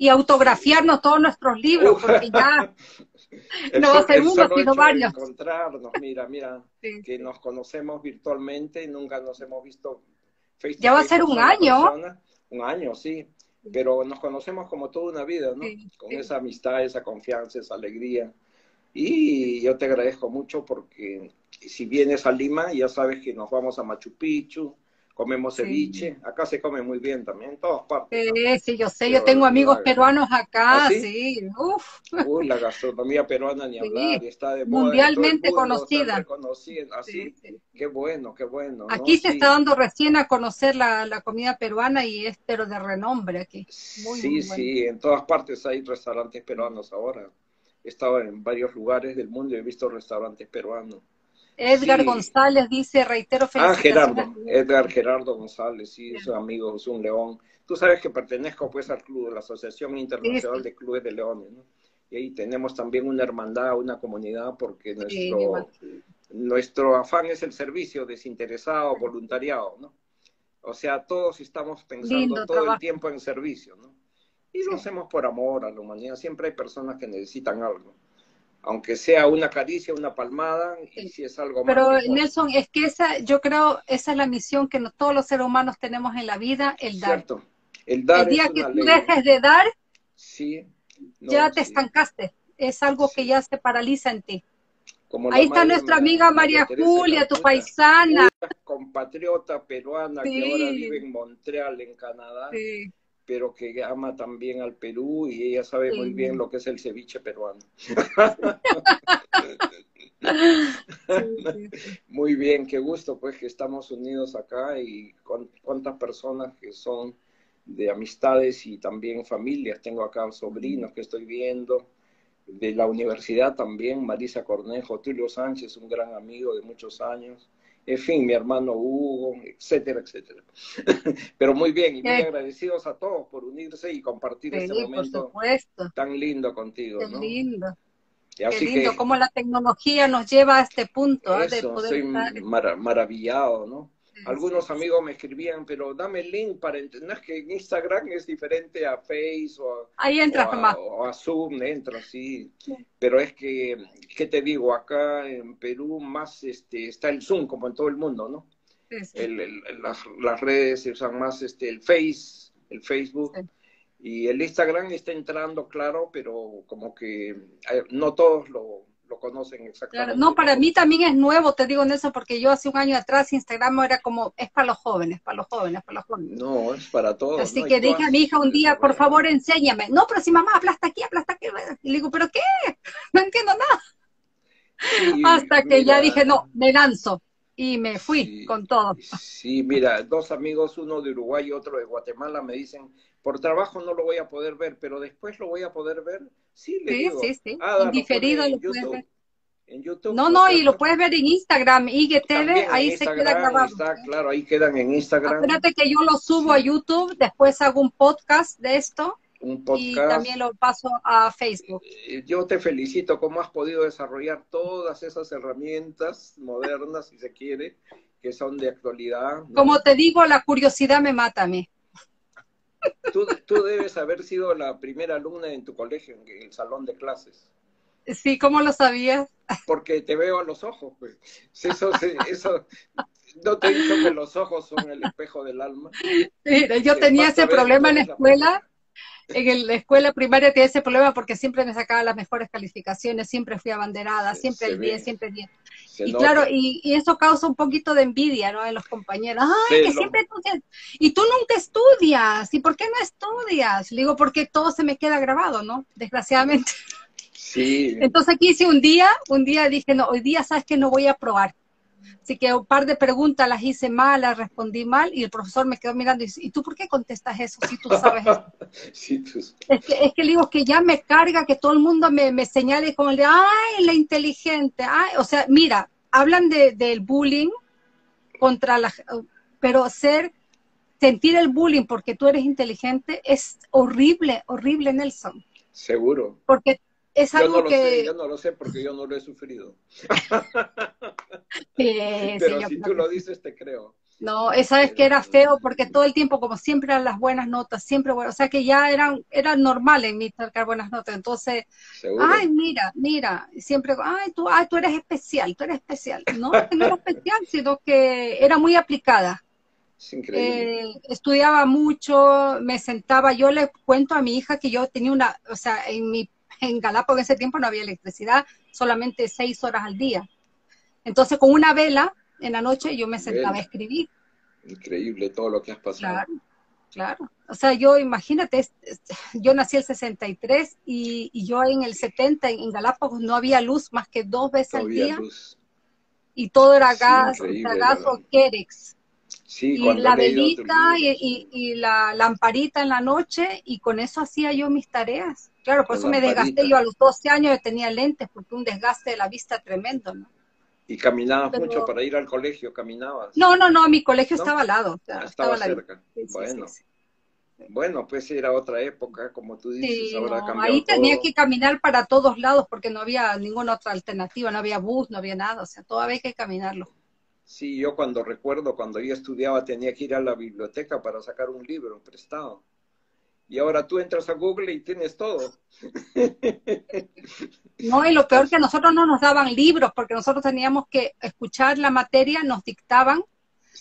y autografiarnos todos nuestros libros, porque ya no va a ser uno, sino varios. Encontrarnos, mira, mira, que nos conocemos virtualmente, nunca nos hemos visto face Ya va a ser un año. un año, sí, pero nos conocemos como toda una vida, ¿no? Con esa amistad, esa confianza, esa alegría. Y yo te agradezco mucho porque si vienes a Lima, ya sabes que nos vamos a Machu Picchu, comemos ceviche, acá se come muy bien también, en todas partes. Sí, sí, yo sé, yo tengo amigos peruanos acá, ¿Ah, sí? Uf. Uy, la gastronomía peruana ni hablar, está de moda. Mundialmente conocida. Así, qué bueno, qué bueno. Aquí se está dando recién a conocer la, comida peruana y es pero de renombre aquí. sí, sí, en todas partes hay restaurantes peruanos ahora. He estado en varios lugares del mundo y he visto restaurantes peruanos. Edgar González dice, reitero Ah, Gerardo, Edgar Gerardo González, sí, es un amigo, es un león. Tú sabes que pertenezco pues al club, la Asociación Internacional de Clubes de Leones, ¿no? Y ahí tenemos también una hermandad, una comunidad, porque nuestro, nuestro afán es el servicio desinteresado, voluntariado, ¿no? O sea, todos estamos pensando todo el tiempo en servicio, ¿no? Y lo hacemos por amor a la humanidad. Siempre hay personas que necesitan algo. Aunque sea una caricia, una palmada, y si es algo más. Pero Nelson, es que esa, yo creo, esa es la misión que todos los seres humanos tenemos en la vida, el dar. Cierto. El, dar el día que tú dejes de dar, sí, ya te estancaste. Es algo que ya se paraliza en ti. Ahí está nuestra amiga María Julia, tu paisana. Compatriota peruana que ahora vive en Montreal, en Canadá. Pero que ama también al Perú y ella sabe muy bien lo que es el ceviche peruano. muy bien, qué gusto pues que estamos unidos acá y con cuántas personas que son de amistades y también familias. Tengo acá sobrinos que estoy viendo de la universidad también, Marisa Cornejo, Tulio Sánchez, un gran amigo de muchos años, en fin, mi hermano Hugo, etcétera, etcétera. Pero muy bien, y muy agradecidos a todos por unirse y compartir este momento tan lindo contigo. Qué lindo. Qué lindo, cómo la tecnología nos lleva a este punto ¿eh? de poder estoy maravillado, ¿no? Algunos amigos me escribían, pero dame el link para entender que en Instagram es diferente a Face o, Ahí o, a, Zoom, entra, sí. Pero es que, ¿qué te digo? Acá en Perú más este, está el Zoom, como en todo el mundo, ¿no? las, redes se usan más este, el Face, el Facebook. Y el Instagram está entrando, claro, pero como que eh, no todos lo, lo conocen exactamente. no, para mí también es nuevo, te digo en eso, porque yo hace un año atrás Instagram era como, es para los jóvenes, para los jóvenes, para los jóvenes. No, es para todos. Así que dije a mi hija un día, por favor, enséñame. No, pero si mamá aplasta aquí, aplasta aquí. Y le digo, ¿pero qué? No entiendo nada. Hasta que ya dije, no, me lanzo. Y me fui con todo. Sí, mira, dos amigos, uno de Uruguay y otro de Guatemala, me dicen, por trabajo no lo voy a poder ver, pero después lo voy a poder ver. Sí, le sí, sí, sí. Ah, Indiferido lo puedes ver. En YouTube. No, no, y lo puedes ver en Instagram, IGTV, ahí se queda grabado. Está, claro, ahí quedan en Instagram. Espérate que yo lo subo a YouTube, después hago un podcast de esto. Un podcast. Y también lo paso a Facebook. Eh, yo te felicito cómo has podido desarrollar todas esas herramientas modernas, si se quiere, que son de actualidad. Como te digo, la curiosidad me mata a mí. Tú, tú, debes haber sido la primera alumna en tu colegio, en el salón de clases. Sí, ¿cómo lo sabías? Porque te veo a los ojos, pues. Eso, eso, no te he dicho que los ojos son el espejo del alma. Mira, yo tenía ese problema en la escuela en la escuela primaria tenía ese problema porque siempre me sacaba las mejores calificaciones, siempre fui abanderada, siempre el bien, siempre bien. y claro, y, eso causa un poquito de envidia, ¿no? En los compañeros. Ay, que siempre tú... Y tú nunca estudias, ¿y por qué no estudias? Le digo, porque todo se me queda grabado, ¿no? Desgraciadamente. Sí. Entonces aquí hice un día, un día dije, no, hoy día sabes que no voy a probar. Así que un par de preguntas las hice mal, las respondí mal y el profesor me quedó mirando y dice, ¿y tú por qué contestas eso si tú sabes eso? Es, que, es que le digo que ya me carga que todo el mundo me, me señale como el de, ay, la inteligente, ay, o sea, mira, hablan de, del bullying contra la, pero ser, sentir el bullying porque tú eres inteligente es horrible, horrible, Nelson. Seguro. Porque es algo yo no que... Sé, yo no lo sé porque yo no lo he sufrido. Pero si tú lo dices, te creo. No, esa vez que era feo porque todo el tiempo, como siempre, eran las buenas notas, siempre bueno, o sea que ya eran, eran normal en mí sacar buenas notas. Entonces, ay, mira, mira, siempre, ay, tú, ay, tú eres especial, tú eres especial. No, no era especial, sino que era muy aplicada. Es increíble. Eh, estudiaba mucho, me sentaba, yo le cuento a mi hija que yo tenía una, o sea, en mi en Galápagos en ese tiempo no había electricidad, solamente seis horas al día. Entonces, con una vela en la noche yo me sentaba a escribir. Increíble todo lo que has pasado. Claro, claro. O sea, yo imagínate, yo nací el 63 y, y yo en el 70 en Galápagos no había luz más que dos veces al día. Y todo era gas, gas o Kerex y la velita y, la lamparita en la noche y con eso hacía yo mis tareas. Claro, por eso me desgasté. Yo a los 12 años tenía lentes porque un desgaste de la vista tremendo, ¿no? ¿Y caminabas mucho para ir al colegio? ¿Caminabas? No, no, no, mi colegio estaba al lado. Ah, estaba, cerca. bueno. Bueno, pues era otra época, como tú dices, ahora Ahí tenía que caminar para todos lados porque no había ninguna otra alternativa, no había bus, no había nada, o sea, todo había que caminarlo. Sí, yo cuando recuerdo, cuando yo estudiaba, tenía que ir a la biblioteca para sacar un libro prestado. Y ahora tú entras a Google y tienes todo. No, y lo peor que a nosotros no nos daban libros, porque nosotros teníamos que escuchar la materia, nos dictaban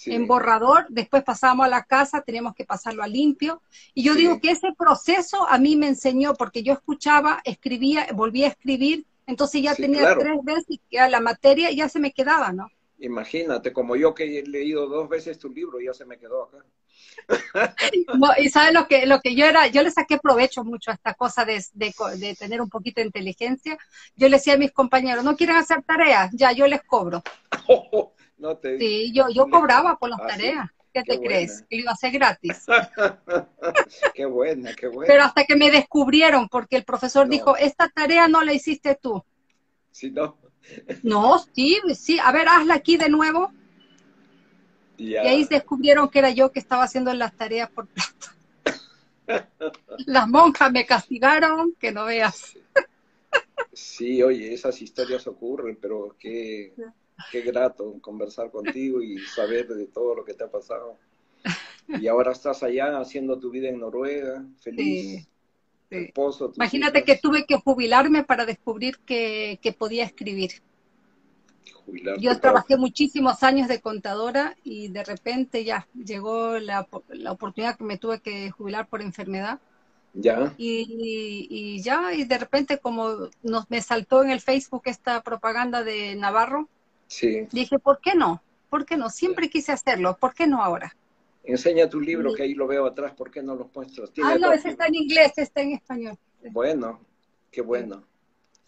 en borrador, después pasábamos a la casa, teníamos que pasarlo a limpio. Y yo digo que ese proceso a mí me enseñó, porque yo escuchaba, escribía, volvía a escribir, entonces ya tenía tres veces que la materia ya se me quedaba, ¿no? Imagínate, como yo que he leído dos veces tu libro, ya se me quedó acá. y sabes lo que, lo que yo era, yo le saqué provecho mucho a esta cosa de, de, tener un poquito de inteligencia. Yo le decía a mis compañeros, no quieren hacer tareas, ya yo les cobro. no te... Sí, yo, yo cobraba por las ¿Ah, tareas. ¿Qué, te crees? Que iba a ser gratis. qué buena, qué buena. Pero hasta que me descubrieron, porque el profesor dijo, esta tarea no la hiciste tú. Sí, no. No, sí, sí, a ver, hazla aquí de nuevo. Y ahí descubrieron que era yo que estaba haciendo las tareas por plata. Las monjas me castigaron, que no veas. Sí, oye, esas historias ocurren, pero qué, qué grato conversar contigo y saber de todo lo que te ha pasado. Y ahora estás allá haciendo tu vida en Noruega, feliz. Imagínate que tuve que jubilarme para descubrir que, podía escribir. Yo trabajé muchísimos años de contadora y de repente ya llegó la, oportunidad que me tuve que jubilar por enfermedad. Ya. Y, ya, y de repente como nos, me saltó en el Facebook esta propaganda de Navarro, sí. dije, ¿por qué no? ¿Por qué no? Siempre quise hacerlo, ¿por qué no ahora? Enseña tu libro, que ahí lo veo atrás, ¿por qué no lo muestras? Ah, no, ese está en inglés, está en español. Bueno, qué bueno.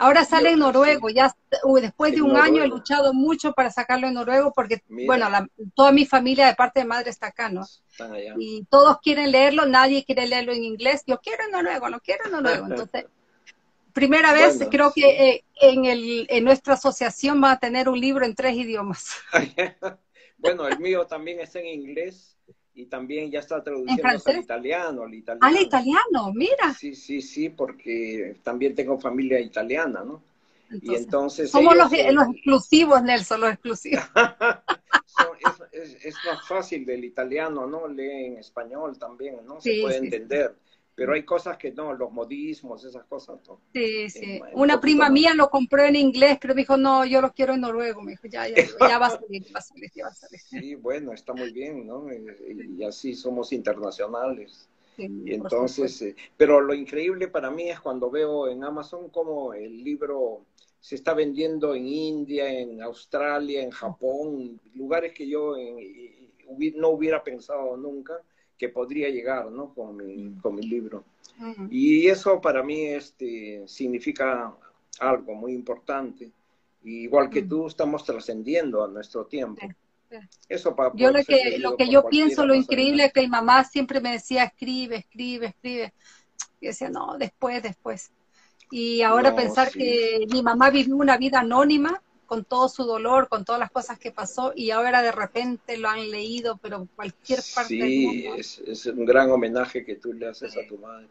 Ahora sale en noruego, ya después de un año he luchado mucho para sacarlo en noruego porque, bueno, toda mi familia de parte de madre está acá, ¿no? Están allá. Y todos quieren leerlo, nadie quiere leerlo en inglés. Yo quiero en noruego, lo quiero en noruego. Entonces, primera vez creo que eh, en, el, en nuestra asociación va a tener un libro en tres idiomas. bueno, el mío también está en inglés y también ya está traduciendo al italiano, al italiano. Al italiano, mira. Sí, sí, sí, porque también tengo familia italiana, ¿no? y entonces somos los, los, exclusivos, Nelson, los exclusivos. es, es, más fácil del italiano, ¿no? Lee en español también, ¿no? Se puede entender pero hay cosas que no, los modismos, esas cosas. ¿no? Sí, sí. Una prima mía lo compró en inglés, pero me dijo, no, yo lo quiero en noruego. Me dijo, ya, ya, ya va a salir, va a salir, ya va a salir. Sí, bueno, está muy bien, ¿no? Y, así somos internacionales. y entonces, eh, pero lo increíble para mí es cuando veo en Amazon como el libro se está vendiendo en India, en Australia, en Japón, lugares que yo no hubiera pensado nunca que podría llegar ¿no? con, mi, con mi libro. Y eso para mí este, significa algo muy importante. igual que tú, estamos trascendiendo a nuestro tiempo. Eso para yo lo que, lo que yo pienso, lo increíble es que mi mamá siempre me decía, escribe, escribe, escribe. Y decía, no, después, después. Y ahora pensar que mi mamá vivió una vida anónima, con todo su dolor, con todas las cosas que pasó, y ahora de repente lo han leído, pero cualquier parte del mundo. Es, es un gran homenaje que tú le haces a tu madre.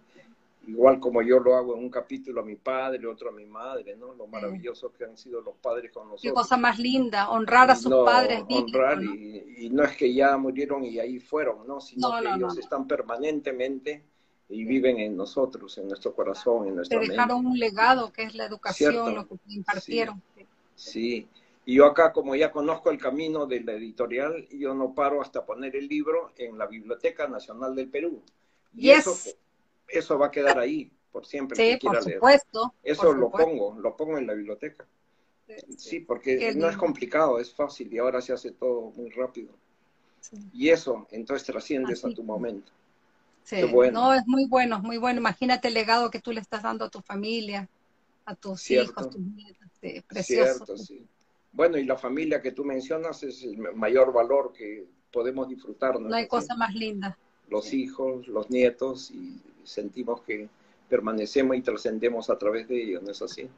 Igual como yo lo hago en un capítulo a mi padre, otro a mi madre, ¿no? Lo maravilloso que han sido los padres con nosotros. Qué cosa más linda, honrar a sus padres. Honrar, Y, no es que ya murieron y ahí fueron, ¿no? Sino que ellos están permanentemente y viven en nosotros, en nuestro corazón, en nuestra Te dejaron un legado que es la educación, lo que impartieron. Sí, y yo acá como ya conozco el camino de la editorial, yo no paro hasta poner el libro en la Biblioteca Nacional del Perú. Y eso, eso va a quedar ahí por siempre. Sí, por supuesto. Eso lo pongo, lo pongo en la biblioteca. Sí, porque no es complicado, es fácil y ahora se hace todo muy rápido. Y eso, entonces trasciendes a tu momento. Sí, no, es muy bueno, muy bueno. Imagínate el legado que tú le estás dando a tu familia, a tus hijos, a tus nietos. Precioso. Bueno, y la familia que tú mencionas es el mayor valor que podemos disfrutar. No hay cosa más linda. Los hijos, los nietos, y sentimos que permanecemos y trascendemos a través de ellos, ¿no es así?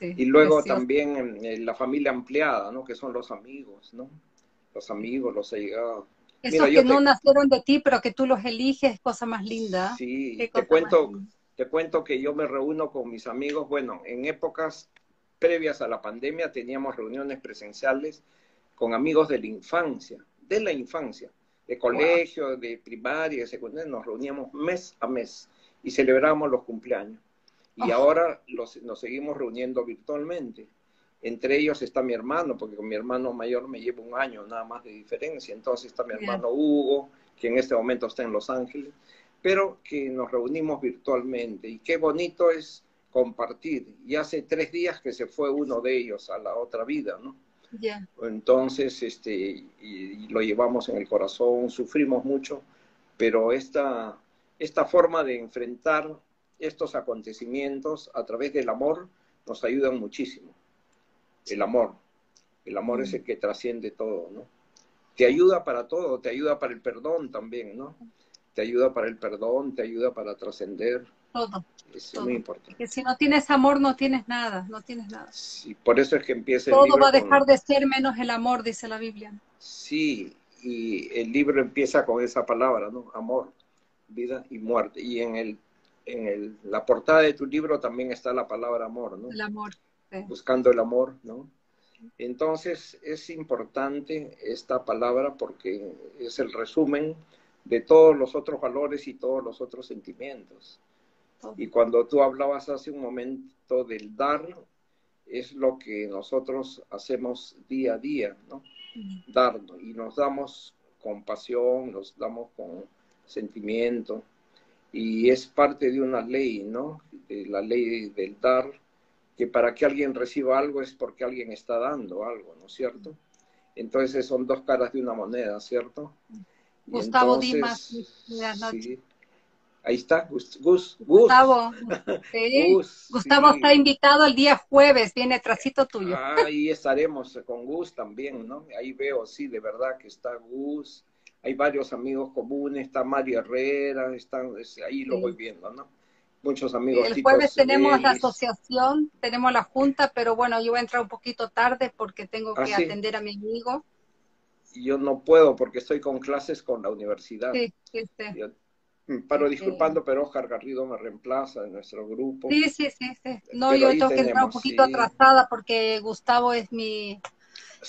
y luego también eh, la familia ampliada, ¿no? Que son los amigos, ¿no? Los amigos, los allegados. Esos que no nacieron de ti, pero que tú los eliges, es cosa más linda. Sí, te cuento, te cuento que yo me reúno con mis amigos, bueno, en épocas previas a la pandemia teníamos reuniones presenciales con amigos de la infancia, de la infancia, de colegio, de primaria, de secundaria, nos reuníamos mes a mes y celebrábamos los cumpleaños. Y ahora nos seguimos reuniendo virtualmente. Entre ellos está mi hermano, porque con mi hermano mayor me llevo un año nada más de diferencia. Entonces está mi hermano Hugo, que en este momento está en Los Ángeles, pero que nos reunimos virtualmente. Y qué bonito es compartir. Y hace tres días que se fue uno de ellos a la otra vida, ¿no? Entonces, este, y, lo llevamos en el corazón, sufrimos mucho, pero esta, esta forma de enfrentar estos acontecimientos a través del amor nos ayuda muchísimo. El amor. El amor es el que trasciende todo, ¿no? Te ayuda para todo, te ayuda para el perdón también, ¿no? Te ayuda para el perdón, te ayuda para trascender. Todo. Es muy importante. Que si no tienes amor, no tienes nada, no tienes nada. Sí, por eso es que empieza el Todo va a dejar de ser menos el amor, dice la Biblia. Sí, y el libro empieza con esa palabra, ¿no? Amor, vida y muerte. Y en el en el, la portada de tu libro también está la palabra amor, ¿no? El amor. Buscando el amor, ¿no? Entonces es importante esta palabra porque es el resumen de todos los otros valores y todos los otros sentimientos. Y cuando tú hablabas hace un momento del dar, es lo que nosotros hacemos día a día, ¿no? Dar, y nos damos con pasión, nos damos con sentimiento, y es parte de una ley, ¿no? De la ley del dar, que para que alguien reciba algo es porque alguien está dando algo, ¿no es cierto? Entonces son dos caras de una moneda, ¿cierto? Gustavo Dimas, sí, Ahí está, Gus, Gus, Gustavo. Gustavo está invitado el día jueves, viene trasito tuyo. ahí estaremos con Gus también, ¿no? Ahí veo, sí, de verdad que está Gus. Hay varios amigos comunes, está Mario Herrera, están, ahí lo voy viendo, ¿no? Muchos amigos. El jueves tenemos la asociación, tenemos la junta, pero bueno, yo voy a entrar un poquito tarde porque tengo que ah, atender a mi amigo. Yo no puedo porque estoy con clases con la universidad. Sí, sí, sí. Mm, paro disculpando, pero Oscar Garrido me reemplaza en nuestro grupo. Sí, sí, sí, sí. No, yo tengo que entrar un poquito atrasada porque Gustavo es mi,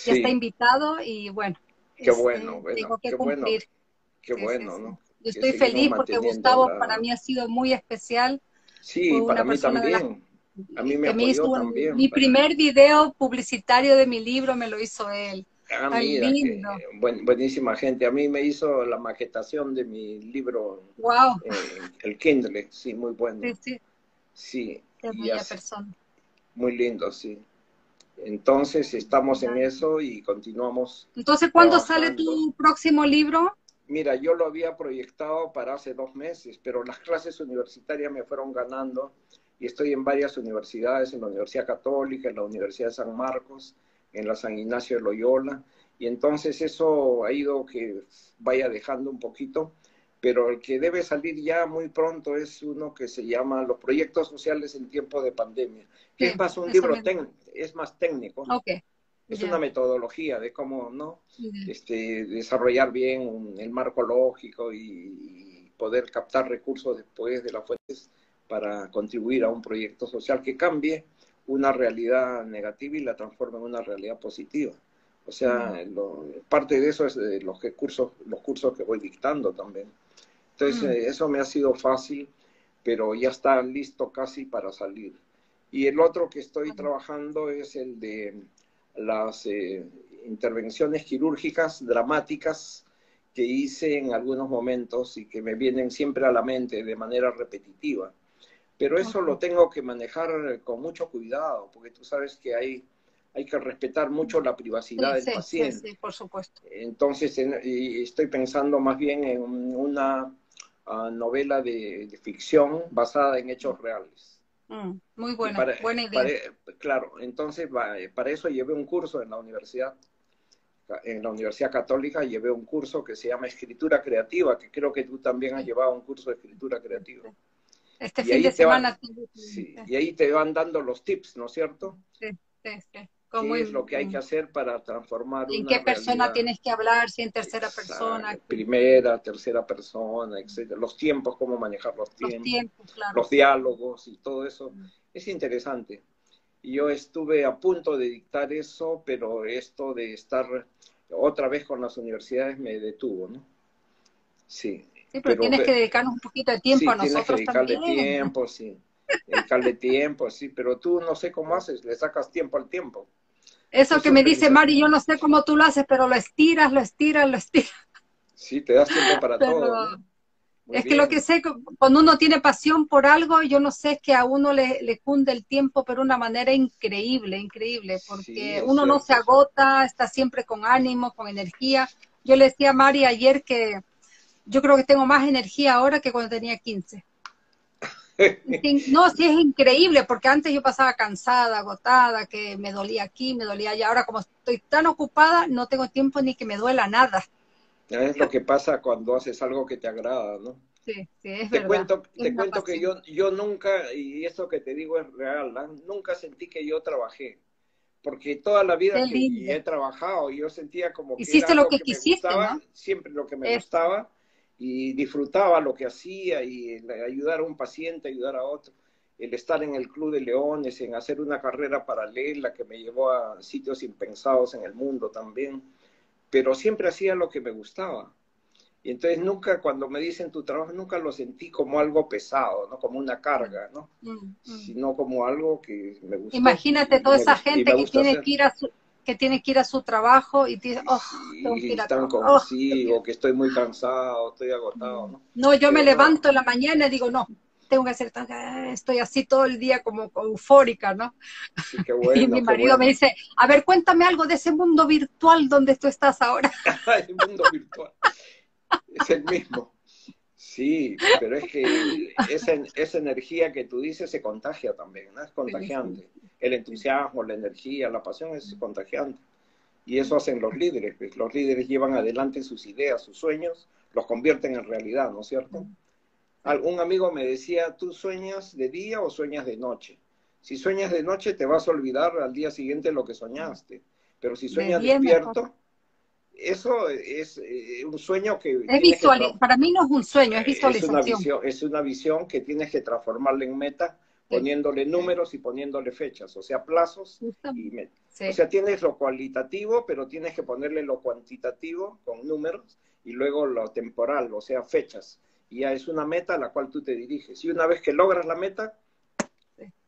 ya está invitado y bueno. Qué bueno, bueno tengo que qué cumplir. bueno. Qué bueno, ¿no? Yo estoy feliz porque Gustavo para mí ha sido muy especial. Sí, para mí también. a mí me, hizo también. Mi primer video publicitario de mi libro me lo hizo él. Ah, mira, buenísima gente. A mí me hizo la maquetación de mi libro. Wow. el Kindle, sí, muy bueno. Sí, sí. Sí. Persona. Muy lindo, sí. Entonces estamos en eso y continuamos. Entonces, ¿cuándo sale tu próximo libro? Mira, yo lo había proyectado para hace dos meses, pero las clases universitarias me fueron ganando y estoy en varias universidades, en la Universidad Católica, en la Universidad de San Marcos, en la San Ignacio de Loyola, y entonces eso ha ido que vaya dejando un poquito, pero el que debe salir ya muy pronto es uno que se llama Los proyectos sociales en tiempo de pandemia, que es más un libro es más técnico. Es una metodología de cómo no este, desarrollar bien el marco lógico y, poder captar recursos después de las fuentes para contribuir a un proyecto social que cambie una realidad negativa y la transforme en una realidad positiva. O sea, parte de eso es de los cursos, los cursos que voy dictando también. Entonces, eh, eso me ha sido fácil, pero ya está listo casi para salir. Y el otro que estoy trabajando es el de las eh, intervenciones quirúrgicas dramáticas que hice en algunos momentos y que me vienen siempre a la mente de manera repetitiva. Pero eso lo tengo que manejar con mucho cuidado, porque tú sabes que hay, hay que respetar mucho la privacidad del paciente. Sí, sí, por supuesto. Entonces, estoy pensando más bien en una ah, novela de, ficción basada en hechos reales. Mm, muy buena, buena idea. claro, entonces para eso llevé un curso en la universidad, en la Universidad Católica llevé un curso que se llama Escritura Creativa, que creo que tú también has llevado un curso de Escritura Creativa. Este fin de semana. sí, y ahí te van dando los tips, ¿no es cierto? Sí, sí, sí. ¿Qué es lo que hay que hacer para transformar ¿En qué persona tienes que hablar? Si en tercera persona. Primera, tercera persona, etcétera. Los tiempos, cómo manejar los tiempos. Los, tiempos, claro. los diálogos y todo eso. Es interesante. yo estuve a punto de dictar eso, pero esto de estar otra vez con las universidades me detuvo, ¿no? Sí. Sí, pero, tienes que dedicarnos un poquito de tiempo a nosotros tienes que dedicarle tiempo, sí. Dedicarle tiempo, sí, pero tú no sé cómo haces, le sacas tiempo al tiempo. Eso, que me dice Mari, yo no sé cómo tú lo haces, pero lo estiras, lo estiras, lo estiras. Sí, te das tiempo para todo. Es que lo que sé, cuando uno tiene pasión por algo, yo no sé, es que a uno le, le cunde el tiempo, pero de una manera increíble, increíble, porque uno no se agota, está siempre con ánimo, con energía. Yo le decía a Mari ayer que yo creo que tengo más energía ahora que cuando tenía 15. No, sí es increíble, porque antes yo pasaba cansada, agotada, que me dolía aquí, me dolía allá. Ahora como estoy tan ocupada, no tengo tiempo ni que me duela nada. Es lo que pasa cuando haces algo que te agrada, ¿no? Sí, sí, es te verdad. Cuento, te cuento que yo, yo nunca, y eso que te digo es real, nunca sentí que yo trabajé. Porque toda la vida que he trabajado, yo sentía como que Hiciste lo que, quisiste, ¿no? siempre lo que me gustaba y disfrutaba lo que hacía y ayudar a un paciente, ayudar a otro. El estar en el Club de Leones, en hacer una carrera paralela que me llevó a sitios impensados en el mundo también. Pero siempre hacía lo que me gustaba. Y entonces nunca, cuando me dicen tu trabajo, nunca lo sentí como algo pesado, ¿no? Como una carga, ¿no? Mm, mm. Sino como algo que me gusta. Imagínate toda esa gente que tiene que ir a su, que tiene que ir a su trabajo y dice, oh, tengo que ir a están consigo, oh, que estoy muy cansado, estoy agotado, ¿no? No, yo me levanto en la mañana y digo, no, tengo que hacer, estoy así todo el día como eufórica, ¿no? Sí, qué bueno, y mi marido me dice, a ver, cuéntame algo de ese mundo virtual donde tú estás ahora. el mundo virtual, es el mismo. Sí, pero es que esa, esa energía que tú dices se contagia también, ¿no? Es contagiante el entusiasmo, la energía, la pasión es contagiante. Y eso hacen los líderes. Pues. Los líderes llevan adelante sus ideas, sus sueños, los convierten en realidad, ¿no es cierto? Un amigo me decía, ¿tú sueñas de día o sueñas de noche? Si sueñas de noche te vas a olvidar al día siguiente lo que soñaste. Pero si sueñas despierto, eso es eh, un sueño que... Es visual, para mí no es un sueño, es visualización. Es una, visión, es una visión que tienes que transformarla en meta poniéndole números y poniéndole fechas, o sea, plazos y O sea, tienes lo cualitativo, pero tienes que ponerle lo cuantitativo con números y luego lo temporal, o sea, fechas. Y ya es una meta a la cual tú te diriges. Y una vez que logras la meta,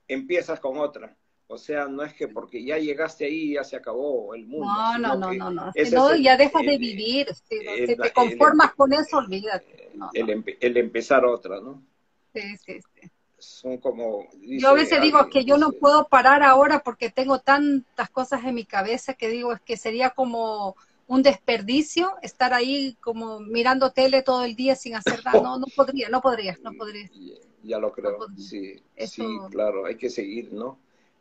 empiezas con otra. O sea, no es que porque ya llegaste ahí ya se acabó el mundo. No, no, no, no, no. ya dejas de vivir. Si, te conformas con eso, olvídate. el, el empezar otra, ¿no? Sí, sí, sí son como... yo a veces digo que yo no puedo parar ahora porque tengo tantas cosas en mi cabeza que digo es que sería como un desperdicio estar ahí como mirando tele todo el día sin hacer nada. No, no podría, no podría, no podría. Ya lo creo, sí, sí, claro, hay que seguir, ¿no?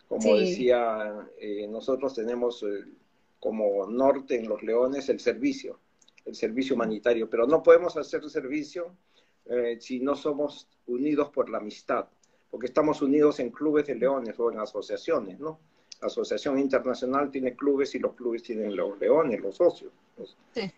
Como decía, eh, nosotros tenemos eh, como norte en Los Leones el servicio, el servicio humanitario, pero no podemos hacer servicio eh, si no somos unidos por la amistad, porque estamos unidos en clubes de leones o en asociaciones, ¿no? La Asociación Internacional tiene clubes y los clubes tienen los leones, los socios.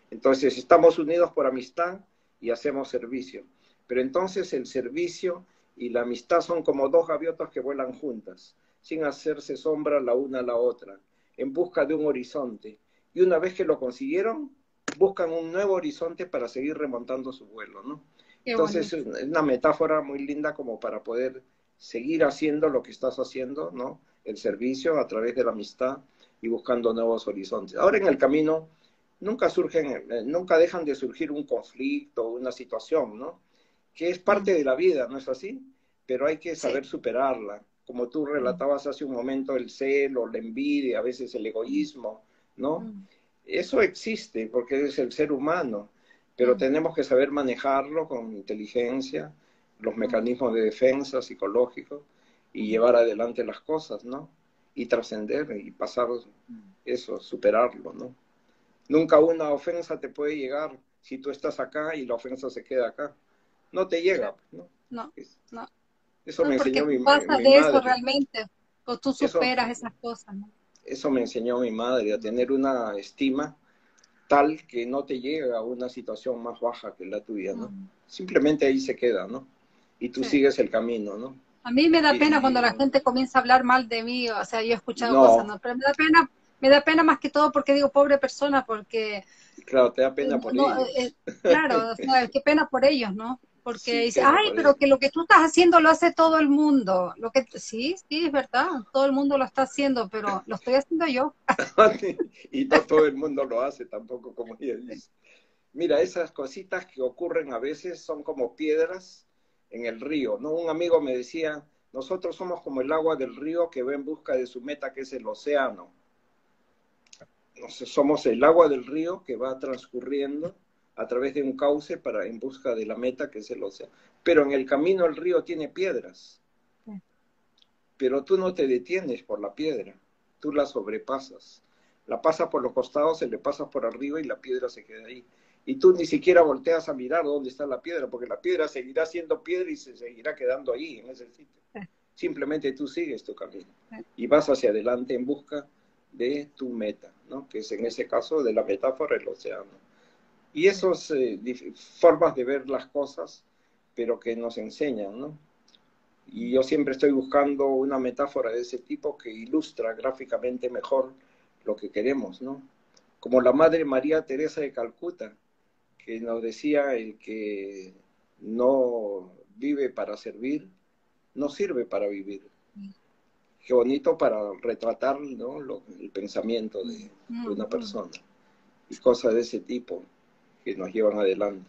Entonces, estamos unidos por amistad y hacemos servicio. Pero entonces el servicio y la amistad son como dos gaviotas que vuelan juntas, sin hacerse sombra la una a la otra, en busca de un horizonte. Y una vez que lo consiguieron, buscan un nuevo horizonte para seguir remontando su vuelo, ¿no? Entonces es una metáfora muy linda como para poder seguir haciendo lo que estás haciendo, ¿no? El servicio a través de la amistad y buscando nuevos horizontes. Ahora en el camino nunca surgen, eh, nunca dejan de surgir un conflicto, una situación, ¿no? Que es parte de la vida, ¿no es así? Pero hay que saber superarla. Como tú relatabas hace un momento, el celo, la envidia, a veces el egoísmo, ¿no? Eso existe porque es el ser humano pero tenemos que saber manejarlo con inteligencia, los mecanismos de defensa psicológicos y llevar adelante las cosas, ¿no? Y trascender y pasar eso, superarlo, ¿no? Nunca una ofensa te puede llegar si tú estás acá y la ofensa se queda acá. No te llega, ¿no? No, no. Eso me enseñó mi, pasa de eso realmente, o tú superas esas cosas, ¿no? Eso me enseñó mi madre, a tener una estima tal que no te llega a una situación más baja que la tuya, ¿no? Simplemente ahí se queda, ¿no? Y tú sigues el camino, ¿no? A mí me da pena cuando la gente comienza a hablar mal de mí, o sea, yo he escuchado cosas, ¿no? Pero me da pena, me da pena más que todo porque digo pobre persona, porque... Claro, te da pena por ellos. Eh, claro, o sea, qué pena por ellos, ¿no? Porque dice, ay, pero que lo que tú estás haciendo lo hace todo el mundo. Lo que Sí, sí, es verdad, todo el mundo lo está haciendo, pero lo estoy haciendo yo. y no todo el mundo lo hace tampoco, como ella dice. Mira, esas cositas que ocurren a veces son como piedras en el río, ¿no? Un amigo me decía, nosotros somos como el agua del río que va en busca de su meta, que es el océano. somos el agua del río que va transcurriendo a través de un cauce para en busca de la meta que es el océano. Pero en el camino el río tiene piedras. Pero tú no te detienes por la piedra, tú la sobrepasas. La pasas por los costados, se le pasas por arriba y la piedra se queda ahí. Y tú ni siquiera volteas a mirar dónde está la piedra, porque la piedra seguirá siendo piedra y se seguirá quedando ahí, en ese sitio. Simplemente tú sigues tu camino y vas hacia adelante en busca de tu meta, ¿no? que es en ese caso de la metáfora el océano. Y esas eh, formas de ver las cosas, pero que nos enseñan, ¿no? Y yo siempre estoy buscando una metáfora de ese tipo que ilustra gráficamente mejor lo que queremos, ¿no? Como la Madre María Teresa de Calcuta, que nos decía el que no vive para servir, no sirve para vivir. Qué bonito para retratar ¿no? el pensamiento de, de una persona y cosas de ese tipo que nos llevan adelante.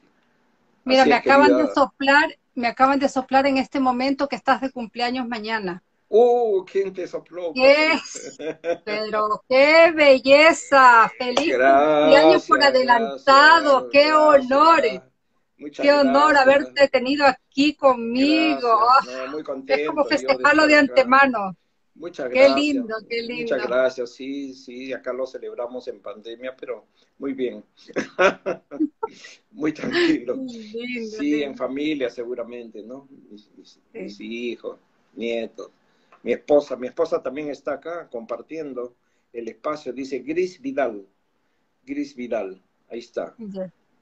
Mira, me acaban de soplar, me acaban de soplar en este momento que estás de cumpleaños mañana. ¡Uh! ¿Quién te sopló? Pero qué belleza, feliz cumpleaños por adelantado, qué honor. qué honor haberte tenido aquí conmigo. muy contento, es como festejarlo de antemano. Muchas gracias. Qué lindo, qué lindo. Muchas gracias, sí, sí, acá lo celebramos en pandemia, pero muy bien. muy tranquilo. sí, en familia seguramente, ¿no? Mis, hijos, nietos. Mi esposa, mi esposa también está acá compartiendo el espacio, dice Gris Vidal. Gris Vidal, ahí está.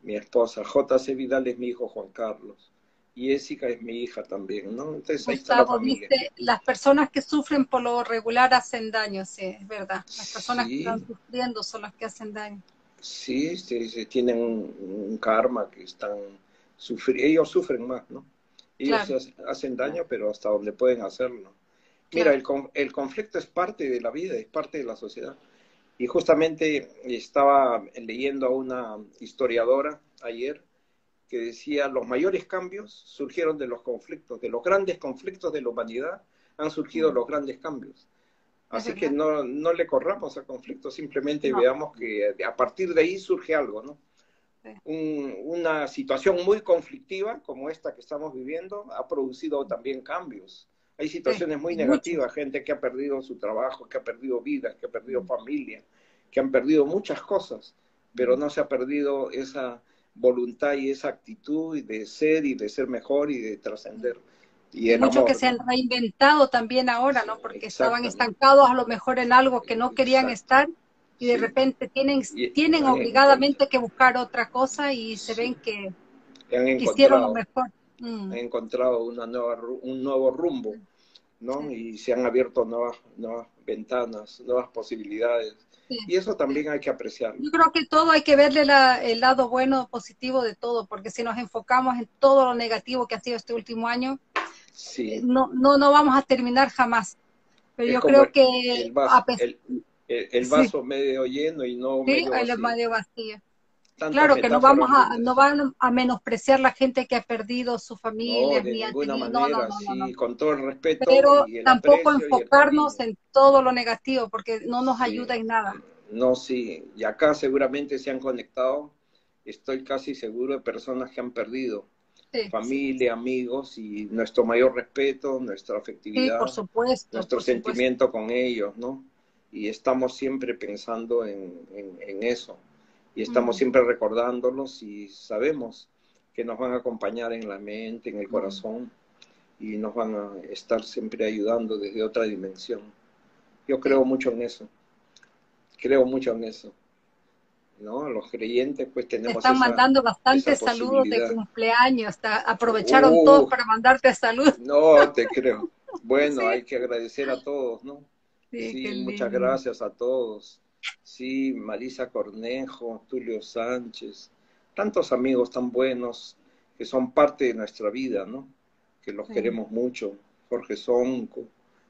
Mi esposa, JC Vidal es mi hijo Juan Carlos y Jessica es mi hija también, ¿no? Entonces ahí está la familia. las personas que sufren por lo regular hacen daño, sí, es verdad. Las personas que están sufriendo son las que hacen daño. Sí, sí, tienen un, karma que están sufriendo, ellos sufren más, ¿no? Ellos hacen daño, pero hasta donde pueden hacerlo. Mira, el, el conflicto es parte de la vida, es parte de la sociedad. Y justamente estaba leyendo a una historiadora ayer que decía los mayores cambios surgieron de los conflictos, de los grandes conflictos de la humanidad han surgido mm. los grandes cambios. Así que no, no le corramos al conflicto, simplemente veamos que a partir de ahí surge algo, ¿no? una situación muy conflictiva como esta que estamos viviendo ha producido también cambios. Hay situaciones muy negativas, gente que ha perdido su trabajo, que ha perdido vidas, que ha perdido familia, que han perdido muchas cosas, pero mm. no se ha perdido esa voluntad y esa actitud de ser y de ser mejor y de trascender. Y Muchos que se han reinventado también ahora, ¿no? Porque estaban estancados a lo mejor en algo que no querían estar y de repente tienen, tienen obligadamente que buscar otra cosa y se ven que hicieron lo mejor. Han encontrado una nueva, un nuevo rumbo, ¿no? Y se han abierto nuevas, nuevas ventanas, nuevas posibilidades y eso también hay que apreciarlo. Yo creo que todo hay que verle el lado bueno, positivo de todo, porque si nos enfocamos en todo lo negativo que ha sido este último año, eh, no, no, no vamos a terminar jamás. Pero yo creo que... El vaso, medio lleno y no medio vacío. medio vacío. Claro que no vamos a, no van a menospreciar la gente que ha perdido su familia. No, de ninguna manera, sí, con todo el respeto. Pero tampoco enfocarnos en todo lo negativo, porque no nos ayuda en nada. No, sí, y acá seguramente se han conectado, estoy casi seguro de personas que han perdido familia, amigos, y nuestro mayor respeto, nuestra afectividad, por supuesto, nuestro sentimiento con ellos, ¿no? Y estamos siempre pensando en, en, eso, y estamos siempre recordándolos y sabemos que nos van a acompañar en la mente, en el corazón, y nos van a estar siempre ayudando desde otra dimensión. Yo creo mucho en eso creo mucho en eso. ¿no? Los creyentes pues tenemos... están mandando bastantes saludos de cumpleaños, aprovecharon uh. todos para mandarte salud. No, te creo. Bueno, hay que agradecer a todos, ¿no? Sí, muchas gracias a todos. Sí, Marisa Cornejo, Tulio Sánchez, tantos amigos tan buenos que son parte de nuestra vida, ¿no? Que los queremos mucho. Jorge Sonco.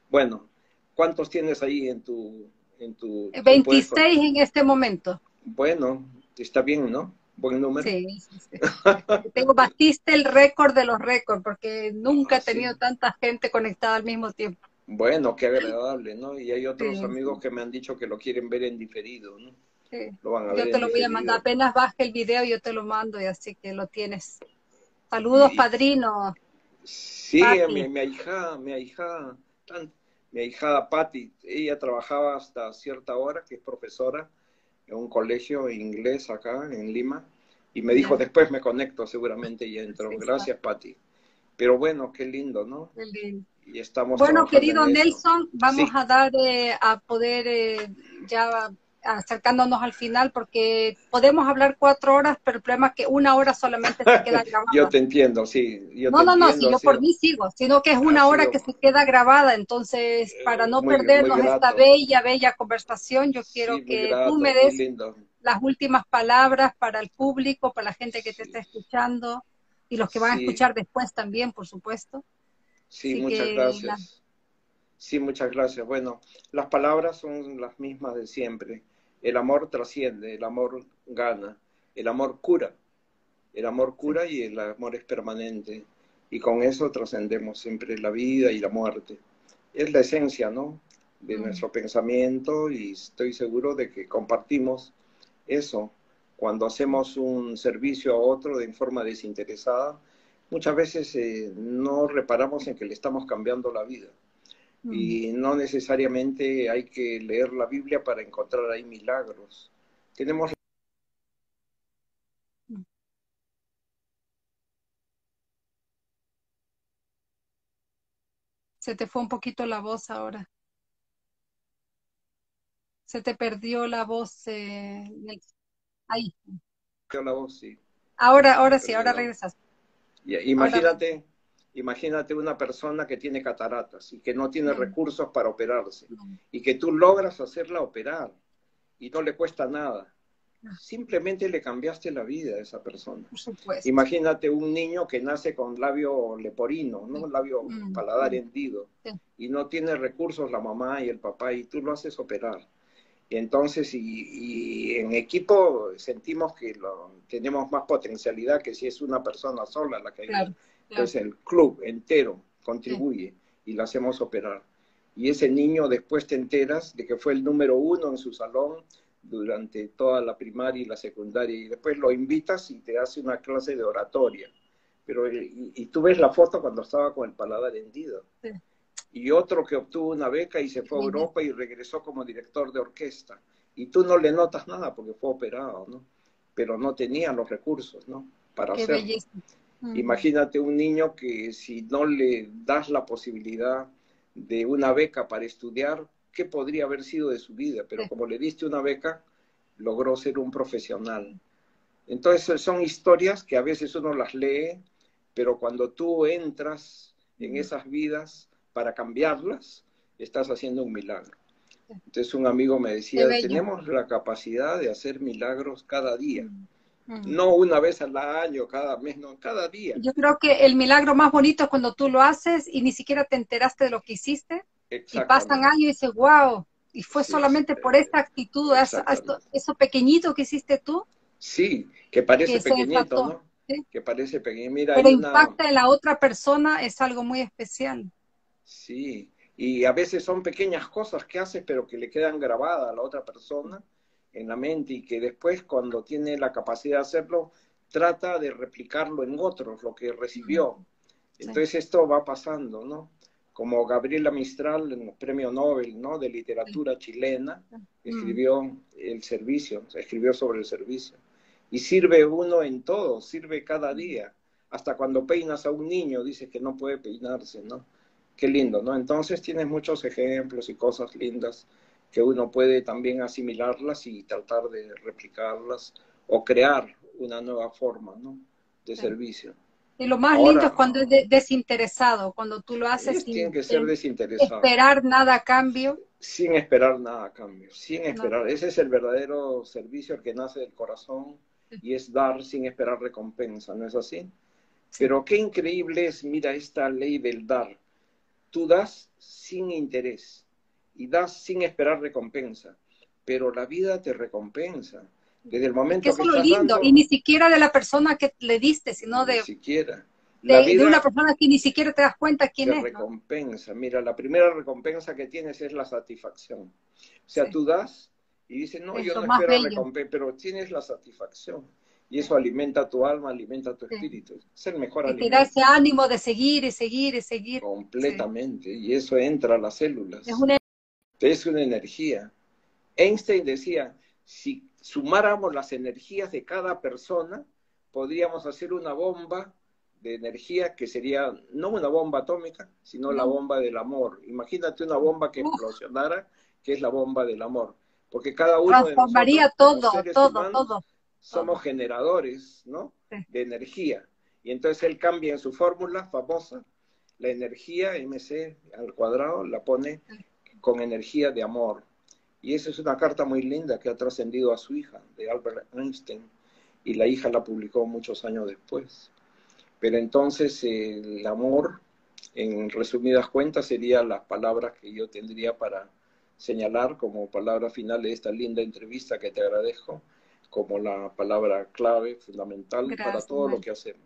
Bueno, ¿cuántos tienes ahí en tu... En tu 26 en este momento. Bueno, está bien, ¿no? Buen número. Sí, sí, sí. Tengo, batiste el récord de los récords, porque nunca he ah, tenido tanta gente conectada al mismo tiempo. Bueno, qué agradable, ¿no? Y hay otros amigos que me han dicho que lo quieren ver en diferido, ¿no? Sí. Lo van a yo te lo voy a mandar, apenas baje el video yo te lo mando y así que lo tienes. Saludos, padrino. Sí, mi, mi hija, mi hija, mi hija Patti, ella trabajaba hasta cierta hora, que es profesora en un colegio inglés acá en Lima, y me dijo, después me conecto seguramente y entro. Gracias, Patti. Pero bueno, qué lindo, ¿no? Qué lindo. Y estamos bueno, querido Nelson, vamos a dar eh, a poder eh, ya acercándonos al final porque podemos hablar cuatro horas, pero el problema es que una hora solamente se queda grabada. yo te entiendo, sí. no, no, no, si yo por mí sigo, sino que es una hora que se queda grabada, entonces para no perdernos esta bella, bella conversación, yo quiero que tú me des las últimas palabras para el público, para la gente que te está escuchando y los que van a escuchar después también, por supuesto. Sí, muchas gracias. Sí, muchas gracias. Bueno, las palabras son las mismas de siempre. El amor trasciende, el amor gana, el amor cura. El amor cura y el amor es permanente. Y con eso trascendemos siempre la vida y la muerte. Es la esencia, ¿no? De mm. nuestro pensamiento y estoy seguro de que compartimos eso. Cuando hacemos un servicio a otro de forma desinteresada, muchas veces eh, no reparamos en que le estamos cambiando la vida. Y no necesariamente hay que leer la Biblia para encontrar ahí milagros. Tenemos Se te fue un poquito la voz ahora. Se te perdió la voz. Eh, ahí. La voz, sí. Ahora, ahora sí, ahora regresas. Imagínate, Imagínate una persona que tiene cataratas y que no tiene recursos para operarse y que tú logras hacerla operar y no le cuesta nada. Simplemente le cambiaste la vida a esa persona. Imagínate un niño que nace con labio leporino, ¿no? Labio mm, paladar hendido y no tiene recursos la mamá y el papá y tú lo haces operar. Y entonces, y, en equipo sentimos que tenemos más potencialidad que si es una persona sola la que claro. Entonces el club entero contribuye y lo hacemos operar. Y ese niño después te enteras de que fue el número uno en su salón durante toda la primaria y la secundaria y después lo invitas y te hace una clase de oratoria. Pero, y, tú ves la foto cuando estaba con el paladar hendido. Y otro que obtuvo una beca y se fue a Europa y regresó como director de orquesta. Y tú no le notas nada porque fue operado, ¿no? Pero no tenía los recursos, ¿no? Para Qué hacerlo. Imagínate un niño que si no le das la posibilidad de una beca para estudiar, ¿qué podría haber sido de su vida? Pero como le diste una beca, logró ser un profesional. Entonces son historias que a veces uno las lee, pero cuando tú entras en esas vidas para cambiarlas, estás haciendo un milagro. Entonces un amigo me decía, tenemos la capacidad de hacer milagros cada día. No una vez al año, cada mes, no, cada día. Yo creo que el milagro más bonito es cuando tú lo haces y ni siquiera te enteraste de lo que hiciste. Y pasan años y dices, wow, y fue solamente por esta actitud, eso, pequeñito que hiciste tú. Sí, que parece pequeñito, ¿no? Que parece pequeño. Mira, Pero impacta en la otra persona, es algo muy especial. Sí, y a veces son pequeñas cosas que haces, pero que le quedan grabadas a la otra persona en la mente y que después cuando tiene la capacidad de hacerlo, trata de replicarlo en otros, lo que recibió. Entonces esto va pasando, ¿no? Como Gabriela Mistral, en el premio Nobel, ¿no? De literatura chilena, escribió el servicio, escribió sobre el servicio. Y sirve uno en todo, sirve cada día. Hasta cuando peinas a un niño, dice que no puede peinarse, ¿no? Qué lindo, ¿no? Entonces tienes muchos ejemplos y cosas lindas que uno puede también asimilarlas y tratar de replicarlas o crear una nueva forma ¿no? de servicio. Y lo más lindo es cuando es desinteresado, cuando tú lo haces sin que ser desinteresado. esperar nada a cambio. Sin esperar nada a cambio, sin esperar. Ese es el verdadero servicio que nace del corazón y es dar sin esperar recompensa, ¿no es así? Pero qué increíble es, mira, esta ley del dar. Tú das sin interés y das sin esperar recompensa, pero la vida te recompensa. Desde el momento que, eso es lo lindo, y ni siquiera de la persona que le diste, sino de, ni siquiera. de, una persona que ni siquiera te das cuenta quién es. recompensa. Mira, la primera recompensa que tienes es la satisfacción. O sea, tú das y dices, no, yo no espero recompensa, pero tienes la satisfacción. Y eso alimenta tu alma, alimenta tu espíritu. Es el mejor y alimento. te da ese ánimo de seguir y seguir y seguir. Completamente. Y eso entra a las células. Es una... es una energía. Einstein decía, si sumáramos las energías de cada persona, podríamos hacer una bomba de energía que sería no una bomba atómica, sino la bomba del amor. Imagínate una bomba que explosionara, que es la bomba del amor. Porque cada uno de nosotros, todo, todo, todo somos generadores, ¿no? De energía. Y entonces él cambia en su fórmula famosa, la energía MC al cuadrado la pone con energía de amor. Y esa es una carta muy linda que ha trascendido a su hija, de Albert Einstein, y la hija la publicó muchos años después. Pero entonces el amor, en resumidas cuentas, serían las palabras que yo tendría para señalar como palabra final de esta linda entrevista que te agradezco como la palabra clave, fundamental para todo lo que hacemos.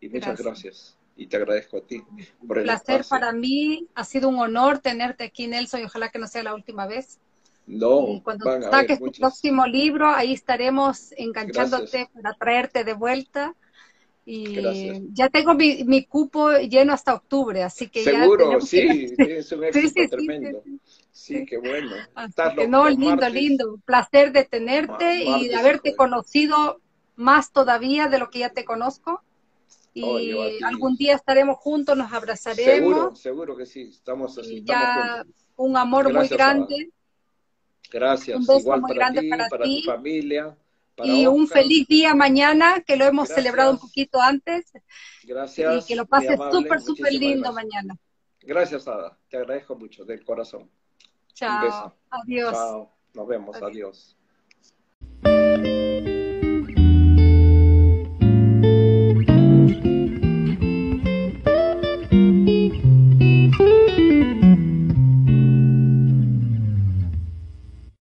Y muchas gracias. Y te agradezco a ti por el placer para mí. Ha sido un honor tenerte aquí, Nelson, y ojalá que no sea la última vez. No, cuando saques tu próximo libro, ahí estaremos enganchándote para traerte de vuelta. Y ya tengo mi, cupo lleno hasta octubre, así que Seguro, sí, es un éxito tremendo. Sí, qué bueno. no, lindo, lindo. Placer de tenerte y de haberte conocido más todavía de lo que ya te conozco. Y algún día estaremos juntos, nos abrazaremos. Seguro, seguro que sí, estamos así. ya un amor muy grande. Gracias. Un beso muy para grande ti, para, ti. tu familia. y un feliz día mañana, que lo hemos celebrado un poquito antes. Gracias. Y que lo pases súper, súper lindo mañana. Gracias, Ada. Te agradezco mucho, del corazón. Chao. Adiós. Nos vemos. Adiós.